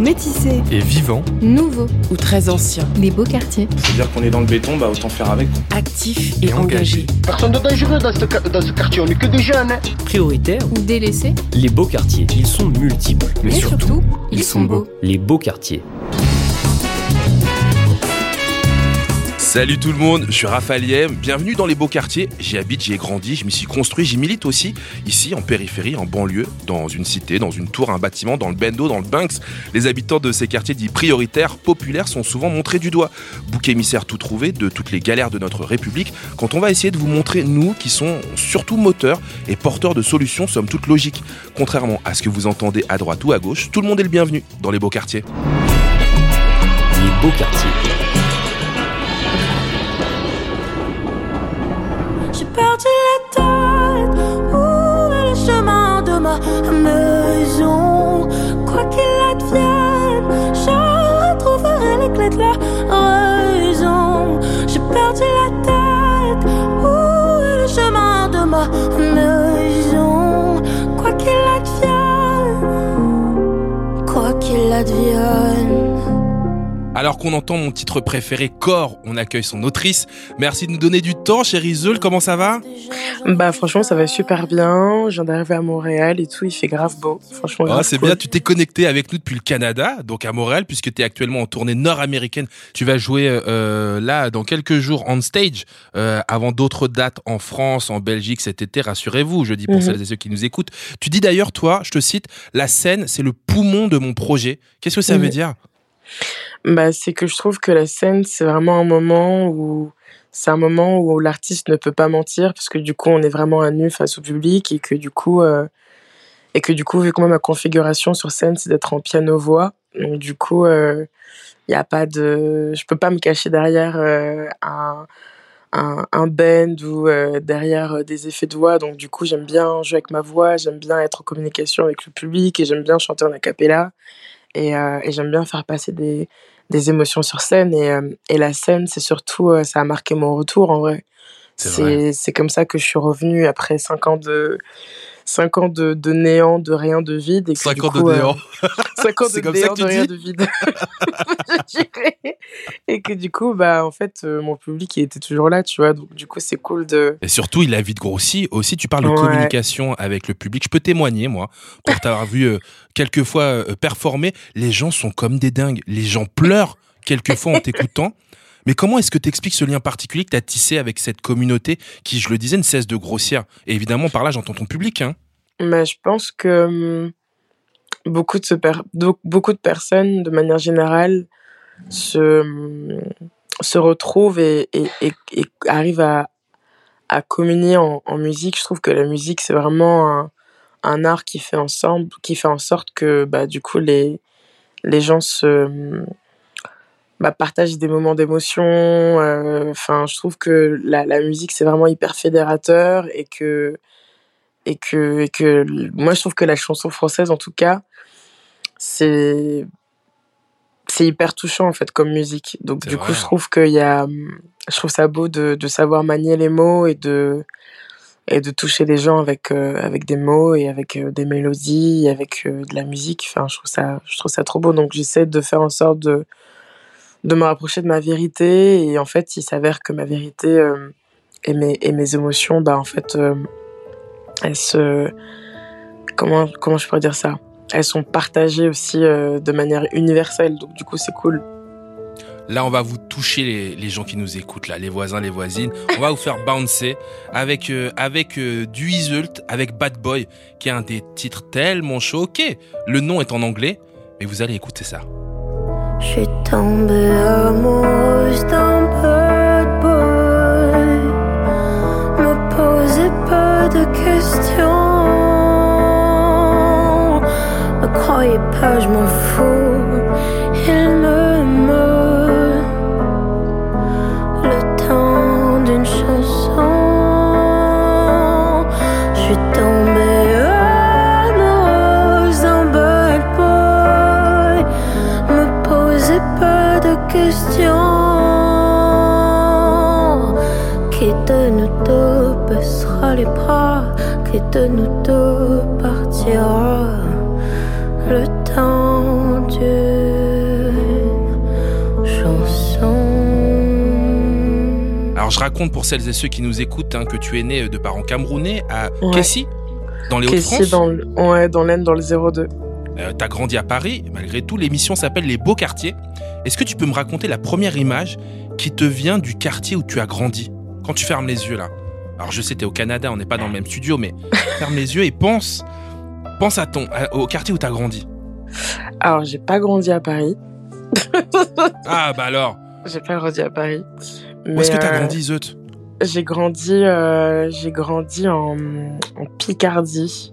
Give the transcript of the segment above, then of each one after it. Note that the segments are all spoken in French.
Métissés. Et vivant. Nouveaux ou très anciens. Les Beaux Quartiers. C'est-à-dire qu'on est dans le béton, bah autant faire avec. Actifs et, Et engagés. engagés. Personne de dangereux dans ce, ca- dans ce quartier, on est que des jeunes. hein. Prioritaires, Ou délaissés. les beaux quartiers. Ils sont multiples. Mais surtout, ils sont beaux. Les beaux quartiers. Salut tout le monde, je suis Raphaël Yem, bienvenue dans les beaux quartiers. J'y habite, j'y ai grandi, je m'y suis construit, j'y milite aussi, ici en périphérie, en banlieue, dans une cité, dans une tour, un bâtiment, dans le Bendo, dans le Banks. Les habitants de ces quartiers dits prioritaires, populaires, sont souvent montrés du doigt. Bouc émissaire tout trouvé de toutes les galères de notre République, quand on va essayer de vous montrer, nous, qui sont surtout moteurs et porteurs de solutions, somme toute logiques. Contrairement à ce que vous entendez à droite ou à gauche, tout le monde est le bienvenu dans les beaux quartiers. Les beaux quartiers. Perdu la tête. Où est le chemin de ma maison? Quoi qu'il advienne, je retrouverai les clés de la raison. J'ai perdu la tête. Où est le chemin de ma maison? Quoi qu'il advienne, quoi qu'il advienne. Alors qu'on entend mon titre préféré, Corps, on accueille son autrice. Merci de nous donner du temps, chérie Zeul, comment ça va Bah franchement ça va super bien. Je viens d'arriver à Montréal et tout, il fait grave beau. Franchement Ah, C'est cool. bien, tu t'es connecté avec nous depuis le Canada, donc à Montréal, puisque tu es actuellement en tournée nord-américaine. Tu vas jouer euh, là dans quelques jours on stage, euh, avant d'autres dates en France, en Belgique cet été, rassurez-vous, je dis pour Mhm. celles et ceux qui nous écoutent. Tu dis d'ailleurs, toi, je te cite, la scène, c'est le poumon de mon projet. Qu'est-ce que ça Mhm. veut dire? Bah c'est que je trouve que la scène c'est vraiment un moment où c'est un moment où l'artiste ne peut pas mentir parce que du coup on est vraiment à nu face au public et que du coup euh, et que du coup vu que moi ma configuration sur scène c'est d'être en piano voix donc du coup il a pas de je peux pas me cacher derrière euh, un un, un bend ou euh, derrière euh, des effets de voix. Donc du coup j'aime bien jouer avec ma voix j'aime bien être en communication avec le public et j'aime bien chanter en a cappella et, euh, et j'aime bien faire passer des, des émotions sur scène et, euh, et la scène c'est surtout euh, ça a marqué mon retour en vrai. C'est comme ça que je suis revenue après cinq ans de cinq ans de, de néant de rien de vide et que 5 du ans de coup, euh, néant. cinq ans C'est de comme ça néant que tu de rien de vide et que du coup bah en fait euh, mon public il était toujours là tu vois donc du coup c'est cool de Et surtout, il a vite grossi. Aussi, tu parles de Ouais. communication avec le public. Je peux témoigner, moi, pour t'avoir vu euh, quelques fois euh, performer. Les gens sont comme des dingues. Les gens pleurent quelquefois en t'écoutant. Mais comment est-ce que tu expliques ce lien particulier que tu as tissé avec cette communauté qui, je le disais, ne cesse de grossir? Et évidemment, par là, j'entends ton public. Hein. Mais je pense que hum, beaucoup de, beaucoup de personnes, de manière générale, se, hum, se retrouvent et, et, arrivent à, à communier en, en musique. Je trouve que la musique, c'est vraiment un, un art qui fait, ensemble, qui fait en sorte que bah, du coup, les, les gens se, hum, bah, partagent des moments d'émotion. euh, Enfin, je trouve que la, la musique, c'est vraiment hyper fédérateur et que et que, et que moi je trouve que la chanson française en tout cas c'est c'est hyper touchant en fait comme musique donc du vrai. coup je trouve qu'il y a je trouve ça beau de, de savoir manier les mots et de et de toucher les gens avec euh, avec des mots et avec euh, des mélodies et avec euh, de la musique enfin je trouve ça je trouve ça trop beau donc j'essaie de faire en sorte de de me rapprocher de ma vérité et en fait il s'avère que ma vérité euh, et mes et mes émotions bah en fait euh, elles se comment comment je pourrais dire ça? Elles sont partagées aussi euh, de manière universelle donc du coup c'est cool Là, on va vous toucher les, les gens qui nous écoutent, là, les voisins, les voisines. On va vous faire bouncer avec, euh, avec euh, avec Bad Boy, qui est un des titres tellement. Ok, le nom est en anglais, mais vous allez écouter ça. Suis tombée amoureuse d'un bad boy. Me posez pas de questions. Ne croyez pas, je m'en fous. Question. Qui de nous deux baissera les bras? Qui de nous deux partira? Le temps d'une chanson. Alors je raconte pour celles et ceux qui nous écoutent hein, que tu es né de parents camerounais à Ouais. Kessie, dans les Hauts-de-France. dans le- ouais, dans l'Aisne, dans le 02. Euh, T'as grandi à Paris, malgré tout, l'émission s'appelle Les Beaux Quartiers. Est-ce que tu peux me raconter la première image qui te vient du quartier où tu as grandi Quand tu fermes les yeux là? Alors je sais, t'es au Canada, on n'est pas dans le même studio, mais ferme les yeux et pense, pense à ton, au quartier où t'as grandi. Alors, j'ai pas grandi à Paris. Ah bah alors, J'ai pas grandi à Paris. où est-ce que t'as euh, grandi, Zeut? J'ai grandi, euh, j'ai grandi en, en Picardie,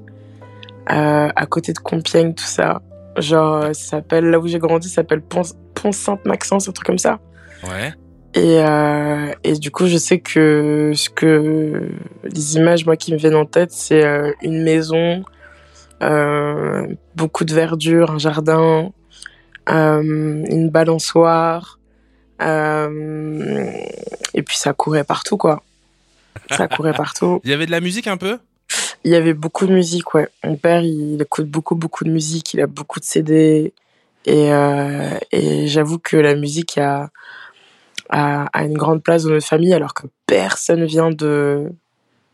euh, à côté de Compiègne, tout ça. Genre, euh, ça s'appelle, là où j'ai grandi, ça s'appelle Pont, Pont Sainte-Maxence, un truc comme ça. Ouais. Et, euh, et du coup, je sais que ce que les images, moi, qui me viennent en tête, c'est euh, une maison, euh, beaucoup de verdure, un jardin, euh, une balançoire, et puis ça courait partout, quoi. Ça courait partout. Il y avait de la musique un peu? Il y avait beaucoup de musique, ouais. Mon père, il écoute beaucoup, beaucoup de musique. Il a beaucoup de CD. Et, euh, et j'avoue que la musique a, a, a une grande place dans notre famille, alors que personne vient de,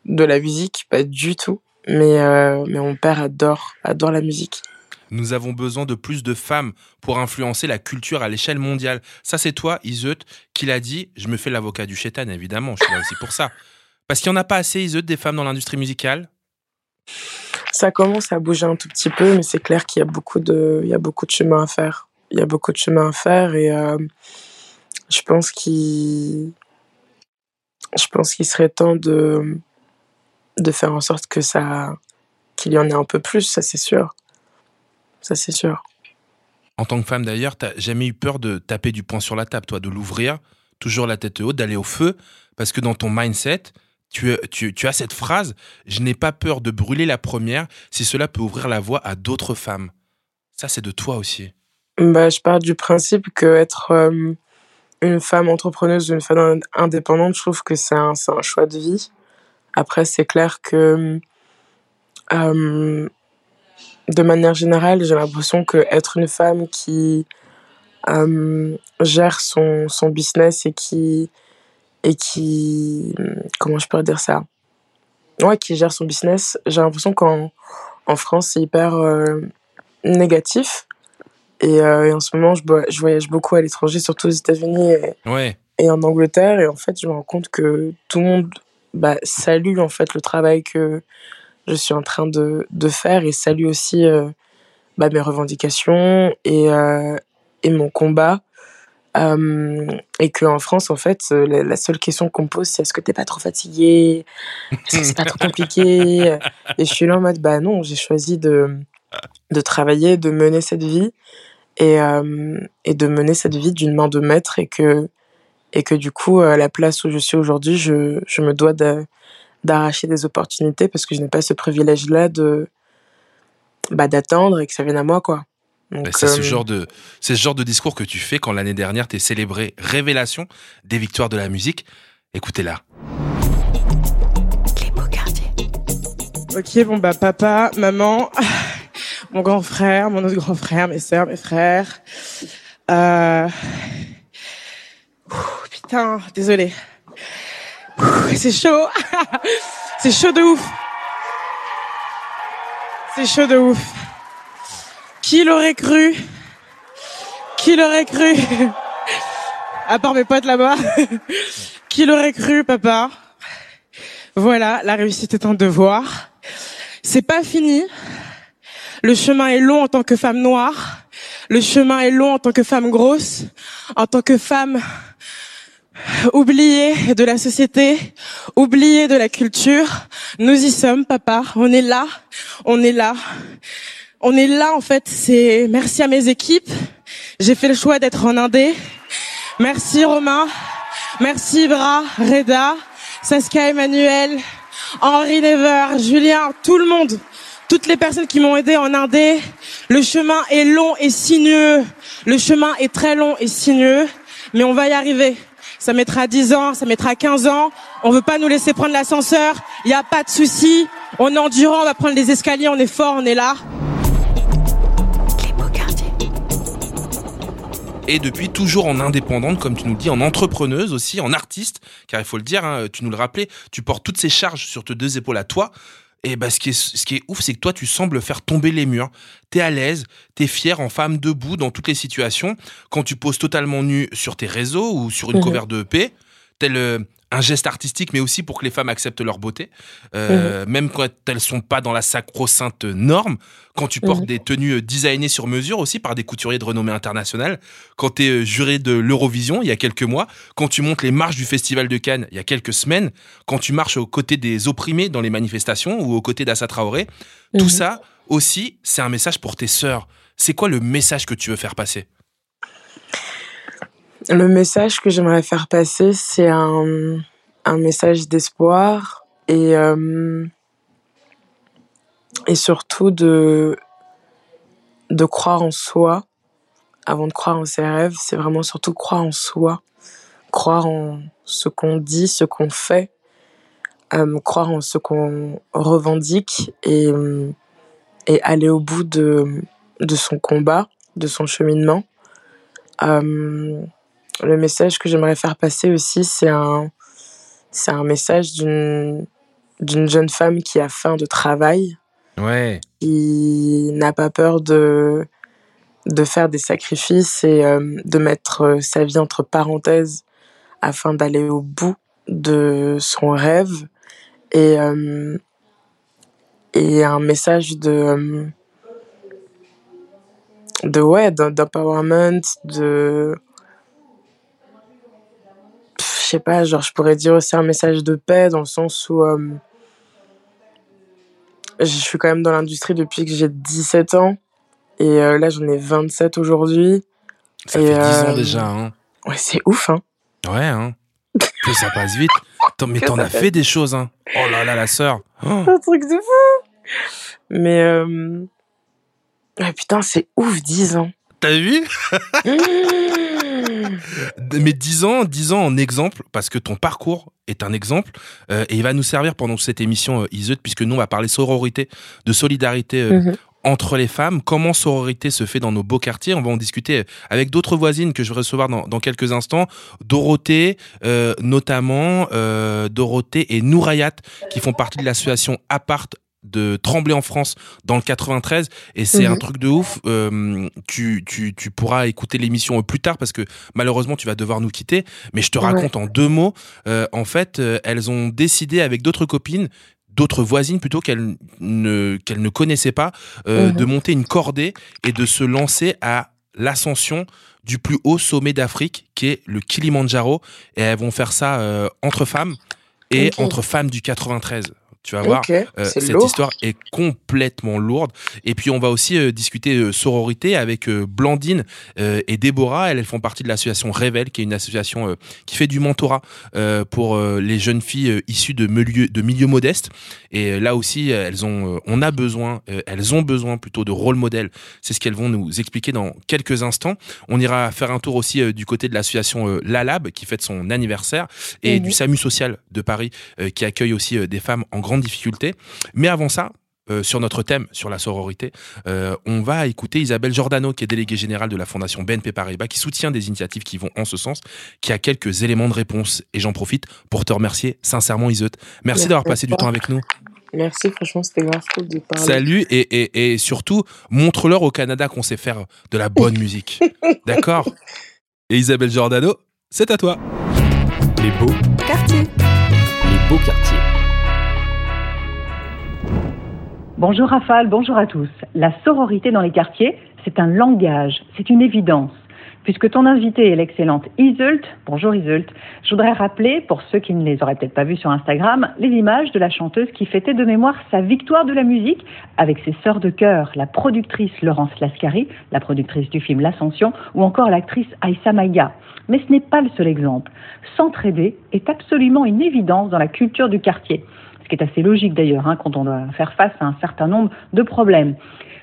de la musique, pas du tout. Mais, euh, mais mon père adore, adore la musique. Nous avons besoin de plus de femmes pour influencer la culture à l'échelle mondiale. Ça, c'est toi, Iseut, qui l'a dit. Je me fais l'avocat du chétan, évidemment. Je suis là aussi pour ça. Parce qu'il n'y en a pas assez, Iseut, des femmes dans l'industrie musicale? Ça commence à bouger un tout petit peu, mais c'est clair qu'il y a beaucoup de, il y a beaucoup de chemin à faire. Il y a beaucoup de chemin à faire et euh, je pense qu'il, je pense qu'il serait temps de, de faire en sorte que ça, qu'il y en ait un peu plus, ça c'est sûr. Ça c'est sûr. En tant que femme, d'ailleurs, t'as jamais eu peur de taper du poing sur la table, toi, de l'ouvrir, toujours la tête haute, d'aller au feu, parce que dans ton mindset, tu, as cette phrase Je n'ai pas peur de brûler la première si cela peut ouvrir la voie à d'autres femmes. Ça, c'est de toi aussi. Bah, je pars du principe que être euh, une femme entrepreneuse une femme indépendante, je trouve que c'est un, un choix de vie. Après, c'est clair que euh, de manière générale, j'ai l'impression que être une femme qui euh, gère son business et qui et qui comment je pourrais dire ça? Ouais qui gère son business. J'ai l'impression qu'en en France c'est hyper euh, négatif. Et, euh, et en ce moment je, je voyage beaucoup à l'étranger surtout aux États-Unis et, Ouais. et en Angleterre. Et en fait je me rends compte que tout le monde bah, salue en fait le travail que je suis en train de, de faire et salue aussi euh, bah, mes revendications et, et mon combat euh, et qu'en France en fait euh, la, seule question qu'on me pose c'est est-ce que t'es pas trop fatigué? Est-ce que c'est pas trop compliqué? Et je suis là en mode bah non j'ai choisi de de travailler de mener cette vie et, euh, et de mener cette vie d'une main de maître et que et que du coup à la place où je suis aujourd'hui je, je me dois d'arracher des opportunités parce que je n'ai pas ce privilège là de bah, d'attendre et que ça vienne à moi quoi C'est ce euh, genre de, c'est ce genre de discours que tu fais quand l'année dernière t'es célébré Révélation des victoires de la musique. Écoutez-la. Les beaux quartiers. Ok, bon bah papa, maman, mon grand frère, mon autre grand frère, mes sœurs, mes frères. Euh... ouh, Putain, désolé. C'est chaud. C'est chaud de ouf. C'est chaud de ouf. Qui l'aurait cru? Qui l'aurait cru? À part mes potes là-bas. Qui l'aurait cru, papa? Voilà, la réussite est un devoir. C'est pas fini. Le chemin est long en tant que femme noire. Le chemin est long en tant que femme grosse, en tant que femme oubliée de la société, oubliée de la culture. Nous y sommes, papa. On est là. On est là. On est là, en fait. C'est merci à mes équipes. J'ai fait le choix d'être en Indé. Merci Romain. Merci Bra, Reda, Saskia Emmanuel, Henri Never, Julien, tout le monde, toutes les personnes qui m'ont aidé en Indé. Le chemin est long et sinueux. Le chemin est très long et sinueux. mais on va y arriver. Ça mettra 10 ans, ça mettra 15 ans. On veut pas nous laisser prendre l'ascenseur. Il n'y a pas de souci. On est endurant, on va prendre les escaliers, on est fort, on est là. Et depuis toujours en indépendante, comme tu nous le dis, en entrepreneuse aussi, en artiste, car il faut le dire, hein, tu nous le rappelais, tu portes toutes ces charges sur tes deux épaules à toi. Et bah, ce, qui est, ce qui est ouf, c'est que toi, tu sembles faire tomber les murs. T'es à l'aise, t'es fier en femme debout dans toutes les situations. Quand tu poses totalement nu sur tes réseaux ou sur une Mhm. cover de EP, tel euh, un geste artistique, mais aussi pour que les femmes acceptent leur beauté, euh, même quand elles sont pas dans la sacro-sainte norme. Quand tu portes Mhm. des tenues euh, designées sur mesure aussi par des couturiers de renommée internationale. Quand tu es juré de l'Eurovision il y a quelques mois. Quand tu montes les marches du Festival de Cannes il y a quelques semaines. Quand tu marches aux côtés des opprimés dans les manifestations ou aux côtés d'Assa Traoré. Tout Mhm. ça aussi, c'est un message pour tes sœurs. C'est quoi le message que tu veux faire passer? Le message que j'aimerais faire passer, c'est un, un message d'espoir et, euh, et surtout de, de croire en soi avant de croire en ses rêves. C'est vraiment surtout croire en soi, croire en ce qu'on dit, ce qu'on fait, euh, croire en ce qu'on revendique et, et aller au bout de, de son combat, de son cheminement. Euh, le message que j'aimerais faire passer aussi, c'est un, c'est un message d'une, d'une jeune femme qui a faim de travail, Ouais. qui n'a pas peur de, de faire des sacrifices et euh, de mettre euh, sa vie entre parenthèses afin d'aller au bout de son rêve. Et, euh, et un message de, euh, de ouais, d'em- d'empowerment, de sais pas, genre je pourrais dire aussi un message de paix dans le sens où euh, je suis quand même dans l'industrie depuis que j'ai 17 ans et euh, là j'en ai 27 aujourd'hui. Ça Et, fait 10 ans euh, déjà. Hein. Ouais, c'est ouf, hein. Ouais, hein. que ça passe vite. Mais t'en as fait des choses, hein. Oh là là, la sœur. Oh. Un truc de fou. Mais ouais, putain, c'est ouf, 10 ans. T'as vu? Mmh. Mais 10 ans, 10 ans en exemple, parce que ton parcours est un exemple, euh, et il va nous servir pendant cette émission euh, Iseut, puisque nous, on va parler sororité, de solidarité euh, Mhm. entre les femmes, comment sororité se fait dans nos beaux quartiers? On va en discuter avec d'autres voisines que je vais recevoir dans, dans quelques instants. Dorothée, euh, notamment, euh, Dorothée et Nourayat, qui font partie de l'association Apart de Tremblay en France dans le 93 et c'est Mhm. un truc de ouf. Euh, tu, tu, tu pourras écouter l'émission plus tard parce que malheureusement tu vas devoir nous quitter. Mais je te Ouais. raconte en deux mots. Euh, en fait euh, elles ont décidé avec d'autres copines d'autres voisines plutôt qu'elles ne, qu'elles ne connaissaient pas euh, Mhm. de monter une cordée et de se lancer à l'ascension du plus haut sommet d'Afrique qui est le Kilimandjaro. Et elles vont faire ça euh, entre femmes et entre femmes du 93 tu vas voir euh, cette lourd. histoire est complètement lourde. Et puis on va aussi euh, discuter euh, sororité avec euh, Blandine et Déborah. Elles, elles font partie de l'association Révèle, qui est une association qui fait du mentorat pour les jeunes filles issues de milieux, de milieux modestes. Et là aussi, elles ont, on a besoin, elles ont besoin plutôt de rôle modèle. C'est ce qu'elles vont nous expliquer dans quelques instants. On ira faire un tour aussi du côté de l'association La Lab, qui fête son anniversaire, et Mhm. du SAMU social de Paris, qui accueille aussi des femmes en grande difficulté. Mais avant ça, euh, sur notre thème, sur la sororité, euh, on va écouter Isabelle Giordano, qui est déléguée générale de la Fondation BNP Paribas, qui soutient des initiatives qui vont en ce sens, qui a quelques éléments de réponse. Et j'en profite pour te remercier sincèrement, Iseut. Merci Merci d'avoir passé du temps avec nous. Merci, franchement, c'était grave cool de parler. Salut et, et, et surtout, montre-leur au Canada qu'on sait faire de la bonne musique. D'accord? Et Isabelle Giordano, c'est à toi. Les beaux, Quartier. les beaux quartiers. Bonjour Rafale, bonjour à tous. La sororité dans les quartiers, c'est un langage, c'est une évidence. Puisque ton invité est l'excellente Isult, bonjour Isult, je voudrais rappeler, pour ceux qui ne les auraient peut-être pas vus sur Instagram, les images de la chanteuse qui fêtait de mémoire sa victoire de la musique avec ses sœurs de chœur, la productrice Laurence Lascari, la productrice du film L'Ascension, ou encore l'actrice Aïssa Maïga. Mais ce n'est pas le seul exemple. S'entraider est absolument une évidence dans la culture du quartier. Ce qui est assez logique d'ailleurs hein, quand on doit faire face à un certain nombre de problèmes.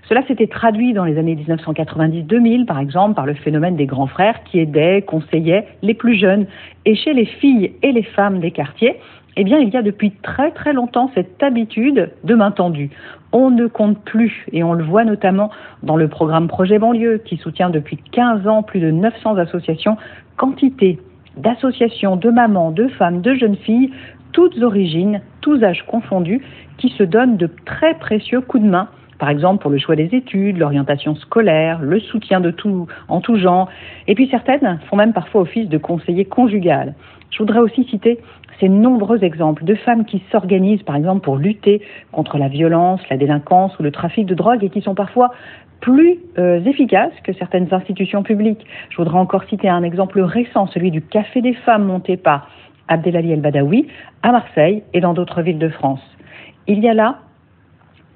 Cela s'était traduit dans les années 1990-2000, par exemple, par le phénomène des grands frères qui aidaient, conseillaient les plus jeunes. Et chez les filles et les femmes des quartiers, eh bien, il y a depuis très très longtemps cette habitude de main tendue. On ne compte plus, et on le voit notamment dans le programme Projet Banlieue, qui soutient depuis 15 ans plus de 900 associations, quantité d'associations, de mamans, de femmes, de jeunes filles, toutes origines, tous âges confondus, qui se donnent de très précieux coups de main par exemple pour le choix des études, l'orientation scolaire, le soutien de tout, en tout genre. Et puis certaines font même parfois office de conseiller conjugal. Je voudrais aussi citer ces nombreux exemples de femmes qui s'organisent, par exemple, pour lutter contre la violence, la délinquance ou le trafic de drogue et qui sont parfois plus euh, efficaces que certaines institutions publiques. Je voudrais encore citer un exemple récent, celui du Café des femmes monté par Abdelali El Badawi à Marseille et dans d'autres villes de France. Il y a là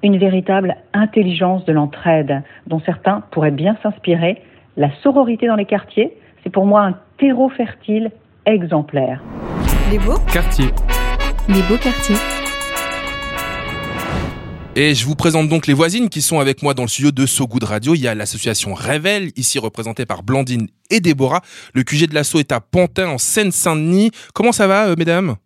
une véritable intelligence de l'entraide dont certains pourraient bien s'inspirer. La sororité dans les quartiers, c'est pour moi un terreau fertile exemplaire. Les beaux quartiers. Les beaux quartiers. Et je vous présente donc les voisines qui sont avec moi dans le studio de So Good Radio. Il y a l'association Révèle, ici représentée par Blandine et Déborah. Le QG de l'assaut est à Pantin, en Seine-Saint-Denis. Comment ça va, euh, mesdames?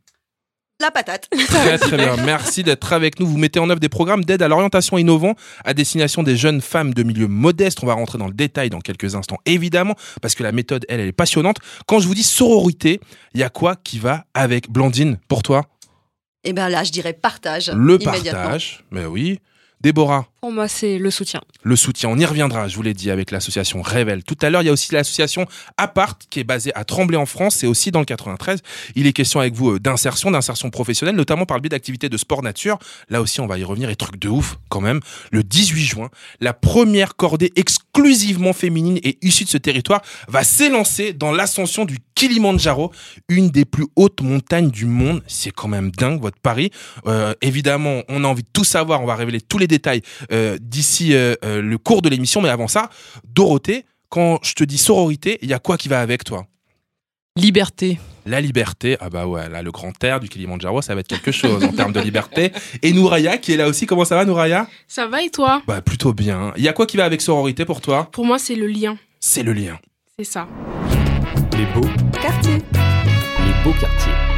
La patate. Très très bien. Merci d'être avec nous. Vous mettez en œuvre des programmes d'aide à l'orientation innovant à destination des jeunes femmes de milieux modestes. On va rentrer dans le détail dans quelques instants, évidemment, parce que la méthode, elle, elle est passionnante. Quand je vous dis sororité, il y a quoi qui va avec Blandine? Pour toi? Eh bien là, je dirais partage. Le partage, mais oui. Déborah Pour moi, c'est le soutien. le soutien. On y reviendra, je vous l'ai dit, avec l'association Révèle. Tout à l'heure, il y a aussi l'association Apart, qui est basée à Tremblay en France et aussi dans le 93. Il est question avec vous euh, d'insertion, d'insertion professionnelle, notamment par le biais d'activités de sport nature. Là aussi, on va y revenir. Et truc de ouf, quand même. Le 18 juin, la première cordée exclusivement féminine et issue de ce territoire va s'élancer dans l'ascension du Kilimandjaro, une des plus hautes montagnes du monde. C'est quand même dingue, votre pari. Euh, évidemment, on a envie de tout savoir. On va révéler tous les détails d'ici euh, euh, le cours de l'émission. Mais avant ça, Dorothée, quand je te dis sororité, il y a quoi qui va avec toi? Liberté. La liberté, ah bah ouais, là le grand air du Kilimandjaro, ça va être quelque chose en termes de liberté. Et Nouraya qui est là aussi, comment ça va Nouraya? Ça va et toi? Bah plutôt bien. Il y a quoi qui va avec sororité pour toi? Pour moi, c'est le lien. C'est le lien. C'est ça. Les beaux Quartier. Les beaux quartiers.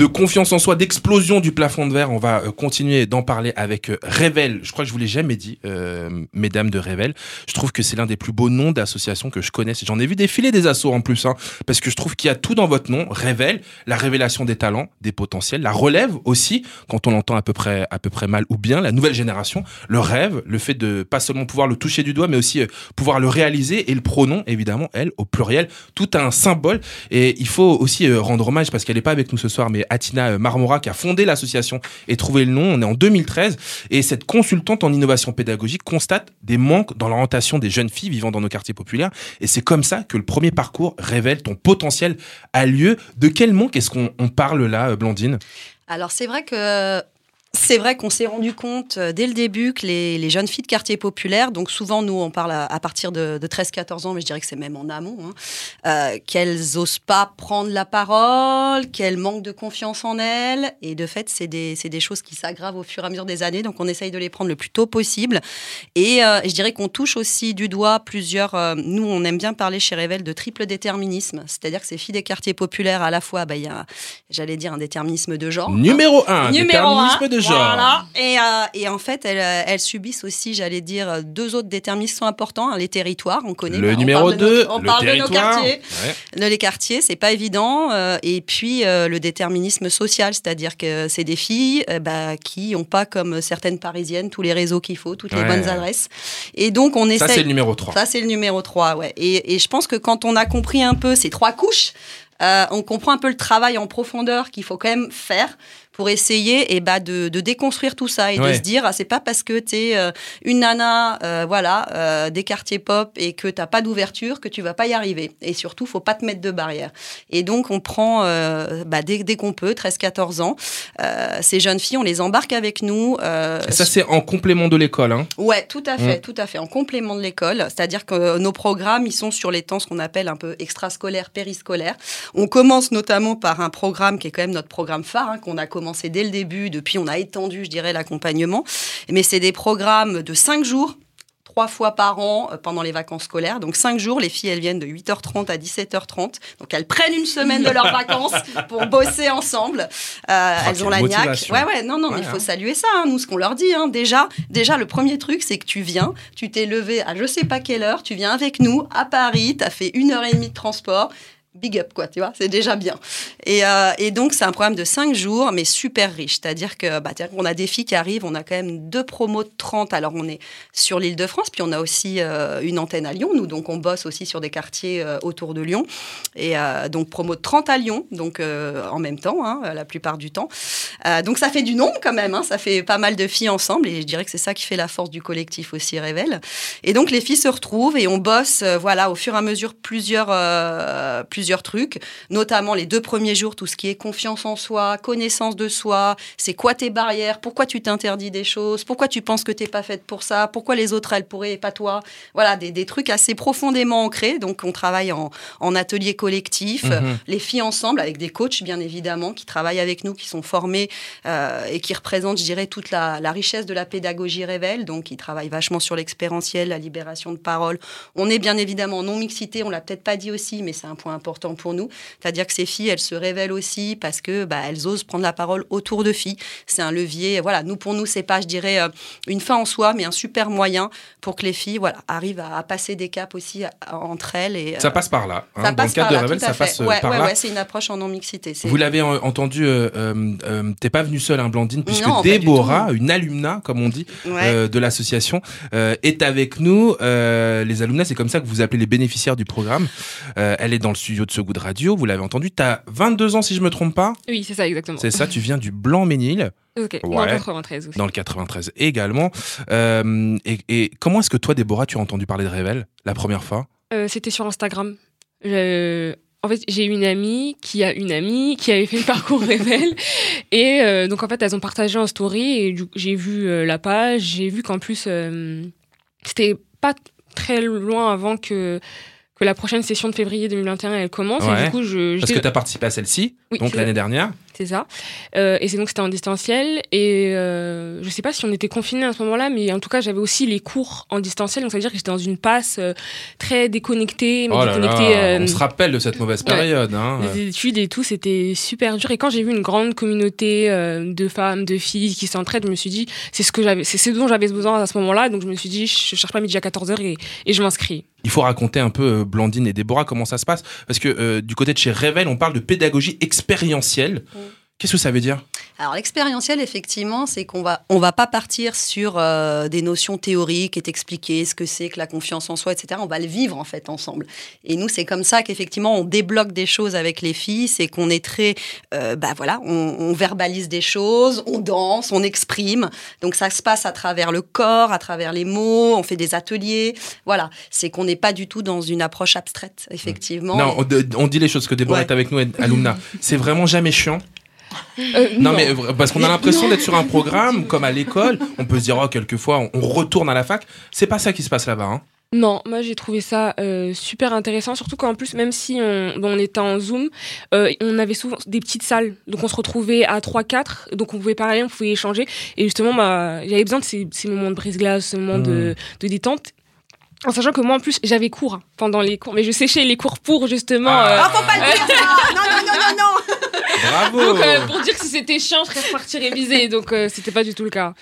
De confiance en soi, d'explosion du plafond de verre. On va euh, continuer d'en parler avec euh, Révèle. Je crois que je vous l'ai jamais dit, euh, mesdames de Révèle. Je trouve que c'est l'un des plus beaux noms d'associations que je connaisse. J'en ai vu défiler des assos en plus, hein, parce que je trouve qu'il y a tout dans votre nom. Révèle, la révélation des talents, des potentiels, la relève aussi, quand on l'entend à peu près, à peu près mal ou bien, la nouvelle génération, le rêve, le fait de pas seulement pouvoir le toucher du doigt, mais aussi pouvoir le réaliser et le pronom, évidemment, elle, au pluriel, tout un symbole. Et il faut aussi rendre hommage, parce qu'elle n'est pas avec nous ce soir, mais Atina euh, Marmora qui a fondé l'association et trouvé le nom. On est en 2013 et cette consultante en innovation pédagogique constate des manques dans l'orientation des jeunes filles vivant dans nos quartiers populaires. Et c'est comme ça que le premier parcours révèle ton potentiel à lieu. De quel manque est-ce qu'on on parle là, euh, Blandine? Alors c'est vrai que c'est vrai qu'on s'est rendu compte euh, dès le début que les, les jeunes filles de quartier populaire, donc souvent nous on parle à, à partir de, de 13-14 ans, mais je dirais que c'est même en amont, hein, euh, qu'elles osent pas prendre la parole, qu'elles manquent de confiance en elles, et de fait c'est des, des choses qui s'aggravent au fur et à mesure des années, donc on essaye de les prendre le plus tôt possible. Et euh, je dirais qu'on touche aussi du doigt plusieurs, nous on aime bien parler chez Révèle de triple déterminisme, c'est-à-dire que ces filles des quartiers populaires, à la fois, bah, il y a, j'allais dire, un déterminisme de genre. Numéro 1, Numéro un, de genre. Voilà. Et, euh, et en fait, elles, euh, elles subissent aussi, j'allais dire, deux autres déterminismes sont importants. hein, les territoires, on connaît. Le bah, on numéro parle de nos- 2, on le parle de nos quartiers. Ouais. Le- les quartiers, c'est pas évident. euh, et puis euh, le déterminisme social, c'est-à-dire que c'est des filles bah, qui n'ont pas, comme certaines parisiennes, tous les réseaux qu'il faut, toutes les bonnes adresses. Et donc on Ça, essaie. c'est le numéro 3. Ça, c'est le numéro 3, ouais. Et, et je pense que quand on a compris un peu ces trois couches, euh, on comprend un peu le travail en profondeur qu'il faut quand même faire pour essayer et bah, de, de déconstruire tout ça et de se dire ah, c'est pas parce que tu es une nana euh, voilà euh, des quartiers pop et que t'as pas d'ouverture que tu vas pas y arriver et surtout faut pas te mettre de barrière et donc on prend euh, bah, dès, dès qu'on peut 13-14 ans euh, ces jeunes filles on les embarque avec nous euh, Ça, c'est en complément de l'école. Hein. Ouais, tout à fait, Mm. tout à fait, en complément de l'école. C'est-à-dire que nos programmes, ils sont sur les temps, ce qu'on appelle un peu extrascolaire, périscolaire. On commence notamment par un programme qui est quand même notre programme phare, hein, qu'on a commencé dès le début. Depuis, on a étendu, je dirais, l'accompagnement. Mais c'est des programmes de cinq jours trois fois par an euh, pendant les vacances scolaires. Donc cinq jours, les filles, elles viennent de 8h30 à 17h30. Donc elles prennent une semaine de leurs vacances pour bosser ensemble. Euh, elles ont la niaque. Ouais, ouais, non, non, mais il faut hein. saluer ça, hein, nous, ce qu'on leur dit. hein. Déjà, déjà, le premier truc, c'est que tu viens, tu t'es levé à je sais pas quelle heure, tu viens avec nous à Paris, tu as fait une heure et demie de transport. Big up, quoi, tu vois, c'est déjà bien. Et, euh, donc, c'est un programme de 5 jours, mais super riche. C'est-à-dire que, bah, on a des filles qui arrivent, on a quand même deux promos de 30. Alors, on est sur l'île de France, puis on a aussi euh, une antenne à Lyon, nous, donc on bosse aussi sur des quartiers euh, autour de Lyon. Et donc, promo de 30 à Lyon, donc en même temps, hein, la plupart du temps. Donc, ça fait du nombre quand même, hein, ça fait pas mal de filles ensemble, et je dirais que c'est ça qui fait la force du collectif aussi, Révèle. Et donc, les filles se retrouvent et on bosse, voilà, au fur et à mesure, plusieurs, plusieurs trucs, notamment les deux premiers jours, tout ce qui est confiance en soi, connaissance de soi, c'est quoi tes barrières, pourquoi tu t'interdis des choses, pourquoi tu penses que t'es pas faite pour ça, pourquoi les autres elles pourraient et pas toi. Voilà, des, des trucs assez profondément ancrés. Donc, on travaille en, en atelier collectif, Mhm. euh, les filles ensemble, avec des coachs, bien évidemment, qui travaillent avec nous, qui sont formés euh, et qui représentent, je dirais, toute la, la richesse de la pédagogie révèle. Donc, ils travaillent vachement sur l'expérientiel, la libération de parole. On est bien évidemment en non-mixité, on l'a peut-être pas dit aussi, mais c'est un point important pour nous. C'est-à-dire que ces filles, elles se révèlent aussi parce que bah, elles osent prendre la parole autour de filles. C'est un levier. Voilà, nous pour nous, c'est pas, je dirais, euh, une fin en soi, mais un super moyen pour que les filles, voilà, arrivent à, à passer des caps aussi à- à- entre elles. Et, Ça euh, passe par là. hein. ça Dans passe le cadre de là, Révèle, ça fait. passe euh, ouais, par ouais, là. ouais, c'est une approche en non-mixité. C'est- Vous l'avez entendu, euh, euh, euh, t'es pas venu seul, hein, Blandine, puisque Non, Déborah, une alumna, comme on dit, euh, de l'association, est avec nous. Les alumnas, c'est comme ça que vous appelez les bénéficiaires du programme. Elle est dans le studio de ce goût de radio, vous l'avez entendu. T'as 22 ans, si je me trompe pas? Oui, c'est ça, exactement. C'est ça, tu viens du Blanc-Ménil. Ok, dans le 93 aussi. Dans le 93 également. Euh, et, et comment est-ce que toi, Déborah, tu as entendu parler de Révèle la première fois? Euh, C'était sur Instagram. Je- En fait, j'ai une amie qui a une amie qui avait fait le parcours Révèle. Et euh, donc, en fait, elles ont partagé en story. Et j'ai vu la page. J'ai vu qu'en plus, c'était pas très loin avant que, que la prochaine session de février 2021 elle commence. Et Ouais. du coup, je. Parce que tu as participé à celle-ci, Oui, donc l'année dernière. C'est ça. Euh, et c'est donc c'était en distanciel. Et euh, je sais pas si on était confinés à ce moment-là, mais en tout cas, j'avais aussi les cours en distanciel. Donc ça veut dire que j'étais dans une passe euh, très déconnectée. Mais Oh là déconnectée, là, euh, on se rappelle de cette mauvaise ouais. période. hein. Les études et tout, c'était super dur. Et quand j'ai vu une grande communauté de femmes, de filles qui s'entraident, je me suis dit, c'est ce que j'avais, c'est ce dont j'avais besoin à ce moment-là. Donc je me suis dit, je cherche pas midi à 14h et, et je m'inscris. Il faut raconter un peu, euh, Blandine et Déborah, comment ça se passe. Parce que euh, du côté de chez Révèle, on parle de pédagogie expérientielle. Qu'est-ce que ça veut dire Alors l'expérientiel, effectivement, c'est qu'on va on va pas partir sur euh, des notions théoriques et t'expliquer ce que c'est que la confiance en soi, etc. On va le vivre en fait ensemble. Et nous, c'est comme ça qu'effectivement on débloque des choses avec les filles. C'est qu'on est très, euh, bah voilà, on, on verbalise des choses, on danse, on exprime. Donc ça se passe à travers le corps, à travers les mots. On fait des ateliers. Voilà, c'est qu'on n'est pas du tout dans une approche abstraite, effectivement. Non, on, on dit les choses que Déborah Ouais. est avec nous, Alumna. C'est vraiment jamais chiant. Euh, non, mais parce qu'on a l'impression d'être sur un programme comme à l'école. On peut se dire, oh, quelquefois, on, retourne à la fac. C'est pas ça qui se passe là-bas. Hein. Non, moi j'ai trouvé ça euh, super intéressant, surtout qu'en plus, même si on, bon, on était en Zoom, euh, on avait souvent des petites salles, donc on se retrouvait à 3-4, donc on pouvait parler, on pouvait échanger, et justement, bah, j'avais besoin de ces, ces moments de brise-glace, ces moments de, de détente. En sachant que moi, en plus, j'avais cours hein, pendant les cours, mais je séchais les cours pour justement. Ah. euh, Ah, faut pas le dire ça Non, non, non, non, non Bravo donc, euh, pour dire que si c'était chiant, je serais reparti réviser, donc euh, c'était pas du tout le cas.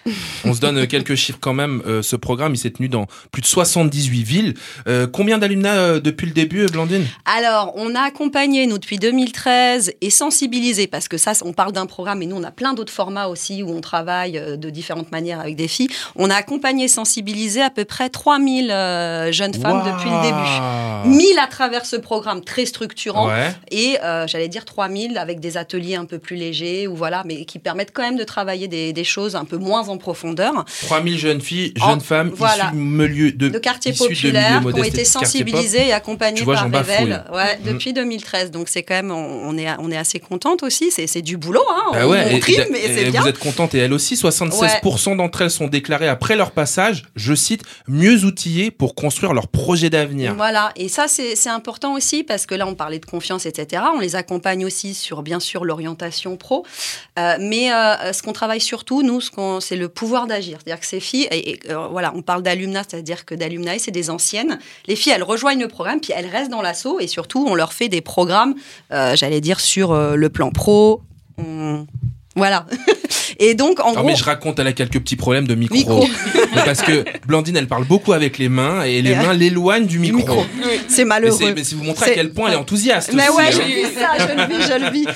On se donne euh, quelques chiffres quand même. Euh, ce programme, il s'est tenu dans plus de 78 villes. Euh, combien d'alumnas euh, depuis le début, Blandine? Alors, on a accompagné, nous, depuis 2013 et sensibilisé, parce que ça, on parle d'un programme, et nous, on a plein d'autres formats aussi où on travaille euh, de différentes manières avec des filles. On a accompagné et sensibilisé à peu près 3000 euh, jeunes femmes depuis le début. 1000 à travers ce programme très structurant Ouais. et euh, j'allais dire 3000 avec des ateliers un peu plus légers ou voilà, mais qui permettent quand même de travailler des, des choses un peu moins en profondeur. 3000 jeunes filles, En- jeunes femmes, voilà. issues de, milieux, de, de quartiers populaires qui ont été sensibilisés et vois, par ouais, Mhm. depuis 2013. Donc c'est quand même, on, on est, on est assez contente aussi. C'est du boulot, hein. Ah on, ouais, trime, et- mais c'est bien. Vous êtes contente et elle aussi. 76% d'entre elles sont déclarées après leur passage, je cite, mieux outillées pour construire leur projet d'avenir. Voilà, et ça, c'est important aussi parce que là, on parlait de confiance, etc. On les accompagne aussi sur, bien sûr, l'orientation pro. Euh, mais euh, ce qu'on travaille surtout, nous, c'est le pouvoir d'agir. C'est-à-dire que ces filles, et, voilà, on parle d'alumna, c'est-à-dire que d'alumni, c'est des anciennes. Les filles, elles rejoignent le programme, puis elles restent dans l'assaut et surtout, on leur fait des programmes, j'allais dire, sur le plan pro. Voilà. Et donc, en non, gros. mais je raconte, elle a quelques petits problèmes de micro. parce que Blandine, elle parle beaucoup avec les mains et les mains l'éloignent du micro. C'est malheureux. Mais, c'est vous montrer à quel point elle est enthousiaste. Mais aussi, ouais, hein. je vis ça, je le vis, je le vis.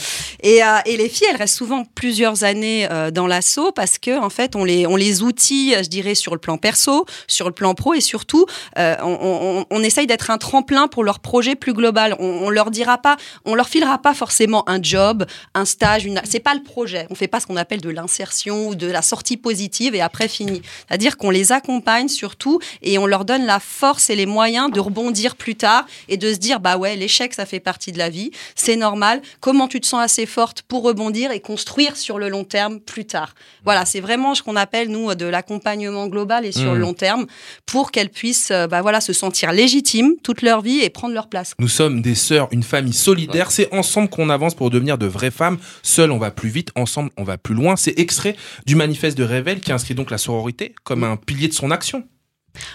Et, euh, et les filles, elles restent souvent plusieurs années euh, dans l'assaut parce que, en fait, on les, on les outille, je dirais, sur le plan perso, sur le plan pro et surtout, euh, on, on, on, essaye d'être un tremplin pour leur projet plus global. On, on leur dira pas, on leur filera pas forcément un job, un stage, une. C'est pas le projet. On fait pas ce qu'on appelle de l'insertion ou de la sortie positive et après fini. C'est-à-dire qu'on les accompagne surtout et on leur donne la force et les moyens de rebondir plus tard et de se dire bah ouais l'échec ça fait partie de la vie, c'est normal. Comment tu te sens assez forte pour rebondir et construire sur le long terme plus tard? Voilà, c'est vraiment ce qu'on appelle nous de l'accompagnement global et sur Mmh. le long terme pour qu'elles puissent euh, bah voilà se sentir légitimes toute leur vie et prendre leur place. Nous sommes des sœurs, une famille solidaire. C'est ensemble qu'on avance pour devenir de vraies femmes. Seul, on va plus vite. Ensemble, on va plus loin. C'est extrait du manifeste de Révèle qui inscrit donc la sororité comme un pilier de son action.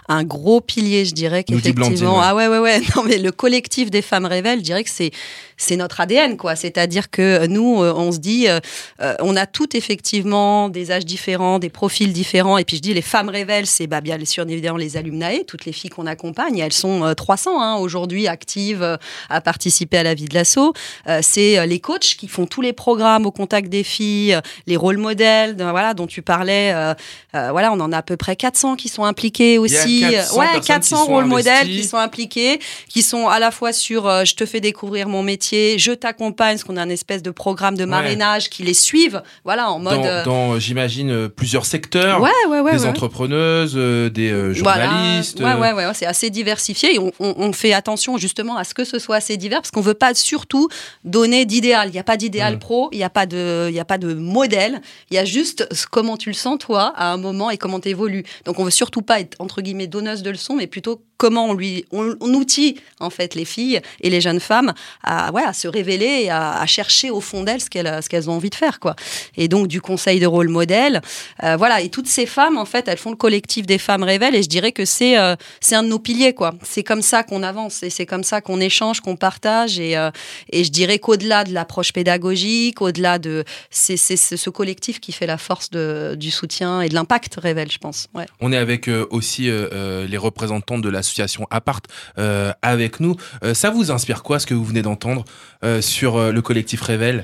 un gros pilier, je dirais qu'effectivement. Ah ouais, ouais, ouais. Non, mais le collectif des femmes révèlent, je dirais que c'est c'est notre ADN, quoi. C'est-à-dire que nous, euh, on se dit, euh, euh, on a toutes effectivement des âges différents, des profils différents. Et puis je dis, les femmes révèlent, c'est bah, bien sûr évidemment les alumnae, toutes les filles qu'on accompagne. Elles sont euh, 300 hein, aujourd'hui actives euh, à participer à la vie de l'assaut. Euh, c'est euh, les coachs qui font tous les programmes au contact des filles, euh, les rôles modèles, voilà, dont tu parlais. euh, euh, voilà, on en a à peu près 400 qui sont impliqués Il y a aussi. 400 ouais, personnes qui 400 sont rôles modèles qui sont impliqués, qui sont à la fois sur euh, je te fais découvrir mon métier, je t'accompagne, parce qu'on a un espèce de programme de marrainage qui les suivent, voilà, en mode. Dans, euh, dans, euh, j'imagine, euh, plusieurs secteurs. Ouais, ouais, ouais, Des entrepreneuses, euh, des euh, Voilà. journalistes. Ouais, ouais, ouais, ouais, c'est assez diversifié et on, on- on fait attention justement à ce que ce soit assez divers parce qu'on veut pas surtout donner d'idéal. Il n'y a pas d'idéal pro, il n'y a pas de, y a pas de modèle. Il y a juste comment tu le sens toi à un moment et comment tu évolues. Donc on veut surtout pas être entre guillemets donneuse de leçons, mais plutôt comment on lui, on, outille en fait les filles et les jeunes femmes à, ouais, à se révéler et à, chercher au fond d'elles ce qu'elles, ce qu'elles ont envie de faire quoi. Et donc du conseil de rôle modèle, euh, voilà. Et toutes ces femmes en fait, elles font le collectif des femmes révèlent et je dirais que c'est, euh, c'est un de nos piliers quoi. C'est comme ça qu'on avance et c'est comme ça qu'on échange, qu'on partage et, euh, et je dirais qu'au-delà de l'approche pédagogique, au-delà de, c'est, ce collectif qui fait la force de, du soutien et de l'impact révèle, je pense. Ouais. On est avec aussi les représentants de l'association Apart euh, avec nous. Euh, ça vous inspire quoi ce que vous venez d'entendre euh, sur euh, le collectif Révèle?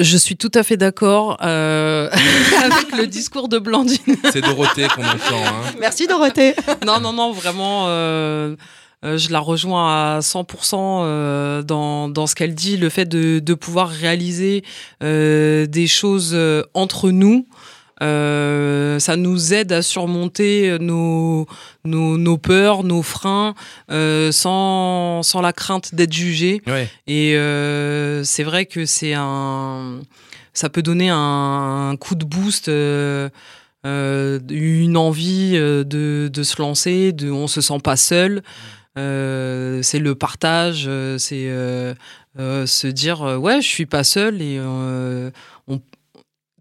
Je suis tout à fait d'accord euh, avec le discours de Blandine. C'est Dorothée qu'on entend. hein. Merci Dorothée. non, non, non, vraiment, euh, je la rejoins à 100% euh, dans, dans ce qu'elle dit, le fait de, de pouvoir réaliser euh, des choses entre nous. Euh, ça nous aide à surmonter nos, nos, nos peurs, nos freins, euh, sans, sans la crainte d'être jugé. Ouais. Et euh, c'est vrai que c'est un, ça peut donner un, un coup de boost, euh, une envie de, de se lancer, de, on se sent pas seul. Euh, c'est le partage, c'est euh, se dire ouais, je suis pas seul et on,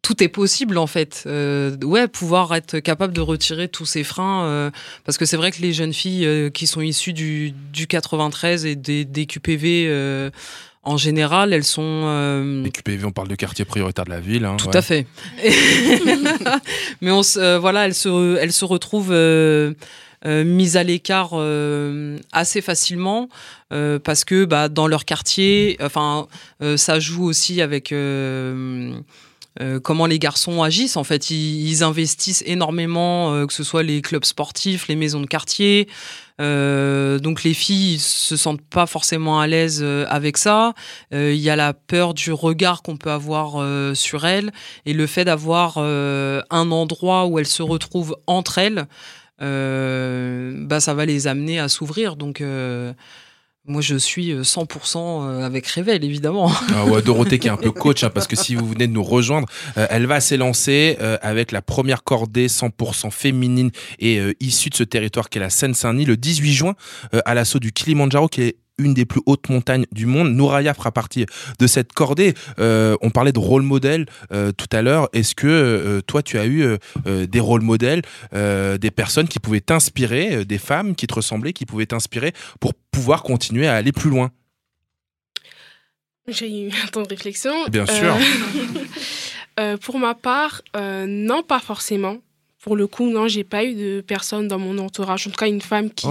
tout est possible en fait. Euh, ouais, pouvoir être capable de retirer tous ces freins, euh, parce que c'est vrai que les jeunes filles euh, qui sont issues du, du 93 et des, des QPV en général, elles sont. Les QPV, on parle de quartier prioritaire de la ville. hein, tout ouais. à fait. Mais on se, voilà, elles se, elles se retrouvent euh, mises à l'écart euh, assez facilement euh, parce que bah, dans leur quartier, enfin, ça joue aussi avec. Euh, comment les garçons agissent. En fait, ils, investissent énormément, euh, que ce soit les clubs sportifs, les maisons de quartier. Euh, donc les filles se sentent pas forcément à l'aise avec ça. Il y a la peur du regard qu'on peut avoir sur elles et le fait d'avoir un endroit où elles se retrouvent entre elles, bah ça va les amener à s'ouvrir. Donc Moi, je suis 100% avec Révèle, évidemment. Ah ouais, Dorothée qui est un peu coach, hein, parce que si vous venez de nous rejoindre, euh, elle va s'élancer euh, avec la première cordée 100% féminine et euh, issue de ce territoire qu'est la Seine-Saint-Denis le 18 juin à l'assaut du Kilimanjaro qui est une des plus hautes montagnes du monde. Nouraya fera partie de cette cordée. on parlait de rôle modèle tout à l'heure. Est-ce que toi, tu as eu des rôles modèles, des personnes qui pouvaient t'inspirer, des femmes qui te ressemblaient, qui pouvaient t'inspirer pour pouvoir continuer à aller plus loin? J'ai eu un temps de réflexion. Bien sûr. pour ma part, non, pas forcément pour le coup, non, j'ai pas eu de personne dans mon entourage. En tout cas, une femme qui,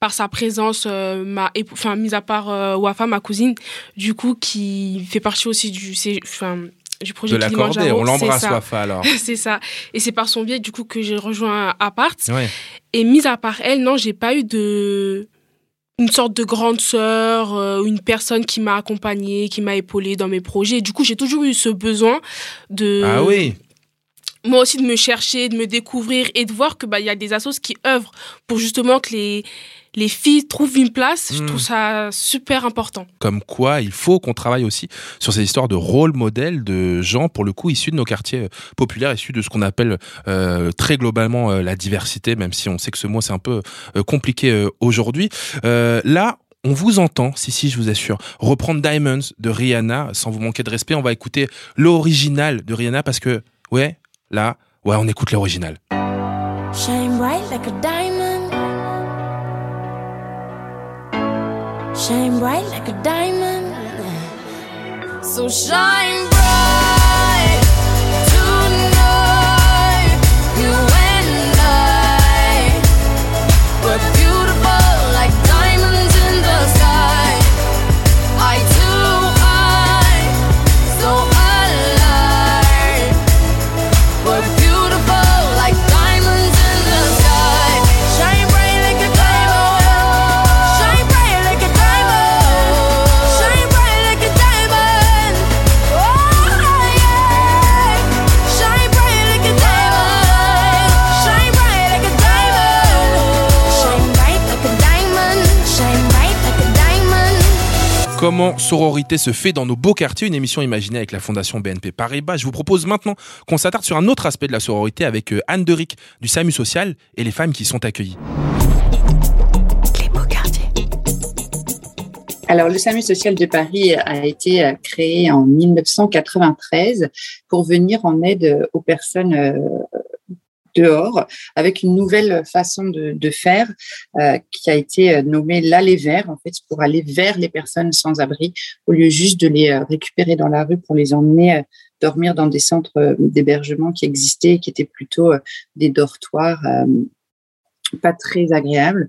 par sa présence, euh, m'a, enfin, mis à part euh, Wafa, ma cousine, du coup, qui fait partie aussi du, enfin, du projet de la cordée. On l'embrasse, Wafa, alors. c'est ça. Et c'est par son biais, du coup, que j'ai rejoint Apart. Et mis à part elle, non, j'ai pas eu de une sorte de grande sœur, euh, une personne qui m'a accompagnée, qui m'a épaulée dans mes projets. du coup, j'ai toujours eu ce besoin de. Ah oui moi aussi de me chercher, de me découvrir et de voir que bah il y a des assos qui œuvrent pour justement que les les filles trouvent une place. Je trouve hmm. ça super important. Comme quoi, il faut qu'on travaille aussi sur ces histoires de rôle modèle de gens, pour le coup, issus de nos quartiers euh, populaires, issus de ce qu'on appelle euh, très globalement euh, la diversité, même si on sait que ce mot c'est un peu compliqué aujourd'hui. là, on vous entend, si si, je vous assure, reprendre Diamonds de Rihanna, sans vous manquer de respect. On va écouter l'original de Rihanna parce que, ouais, Là, ouais, on écoute l'original. Shine bright like a diamond. Shine bright like a diamond. So shine bright Comment sororité se fait dans nos beaux quartiers, une émission imaginée avec la Fondation BNP Paribas. Je vous propose maintenant qu'on s'attarde sur un autre aspect de la sororité avec euh, Anne Deric du SAMU Social et les femmes qui sont accueillies. Les beaux quartiers. Alors, le SAMU social de Paris a été euh, créé en 1993 pour venir en aide aux personnes euh, dehors avec une nouvelle façon de, faire euh, qui a été euh, nommée l'aller vers en fait pour aller vers les personnes sans abri au lieu juste de les euh, récupérer dans la rue pour les emmener dormir dans des centres d'hébergement qui existaient qui étaient plutôt des dortoirs pas très agréables.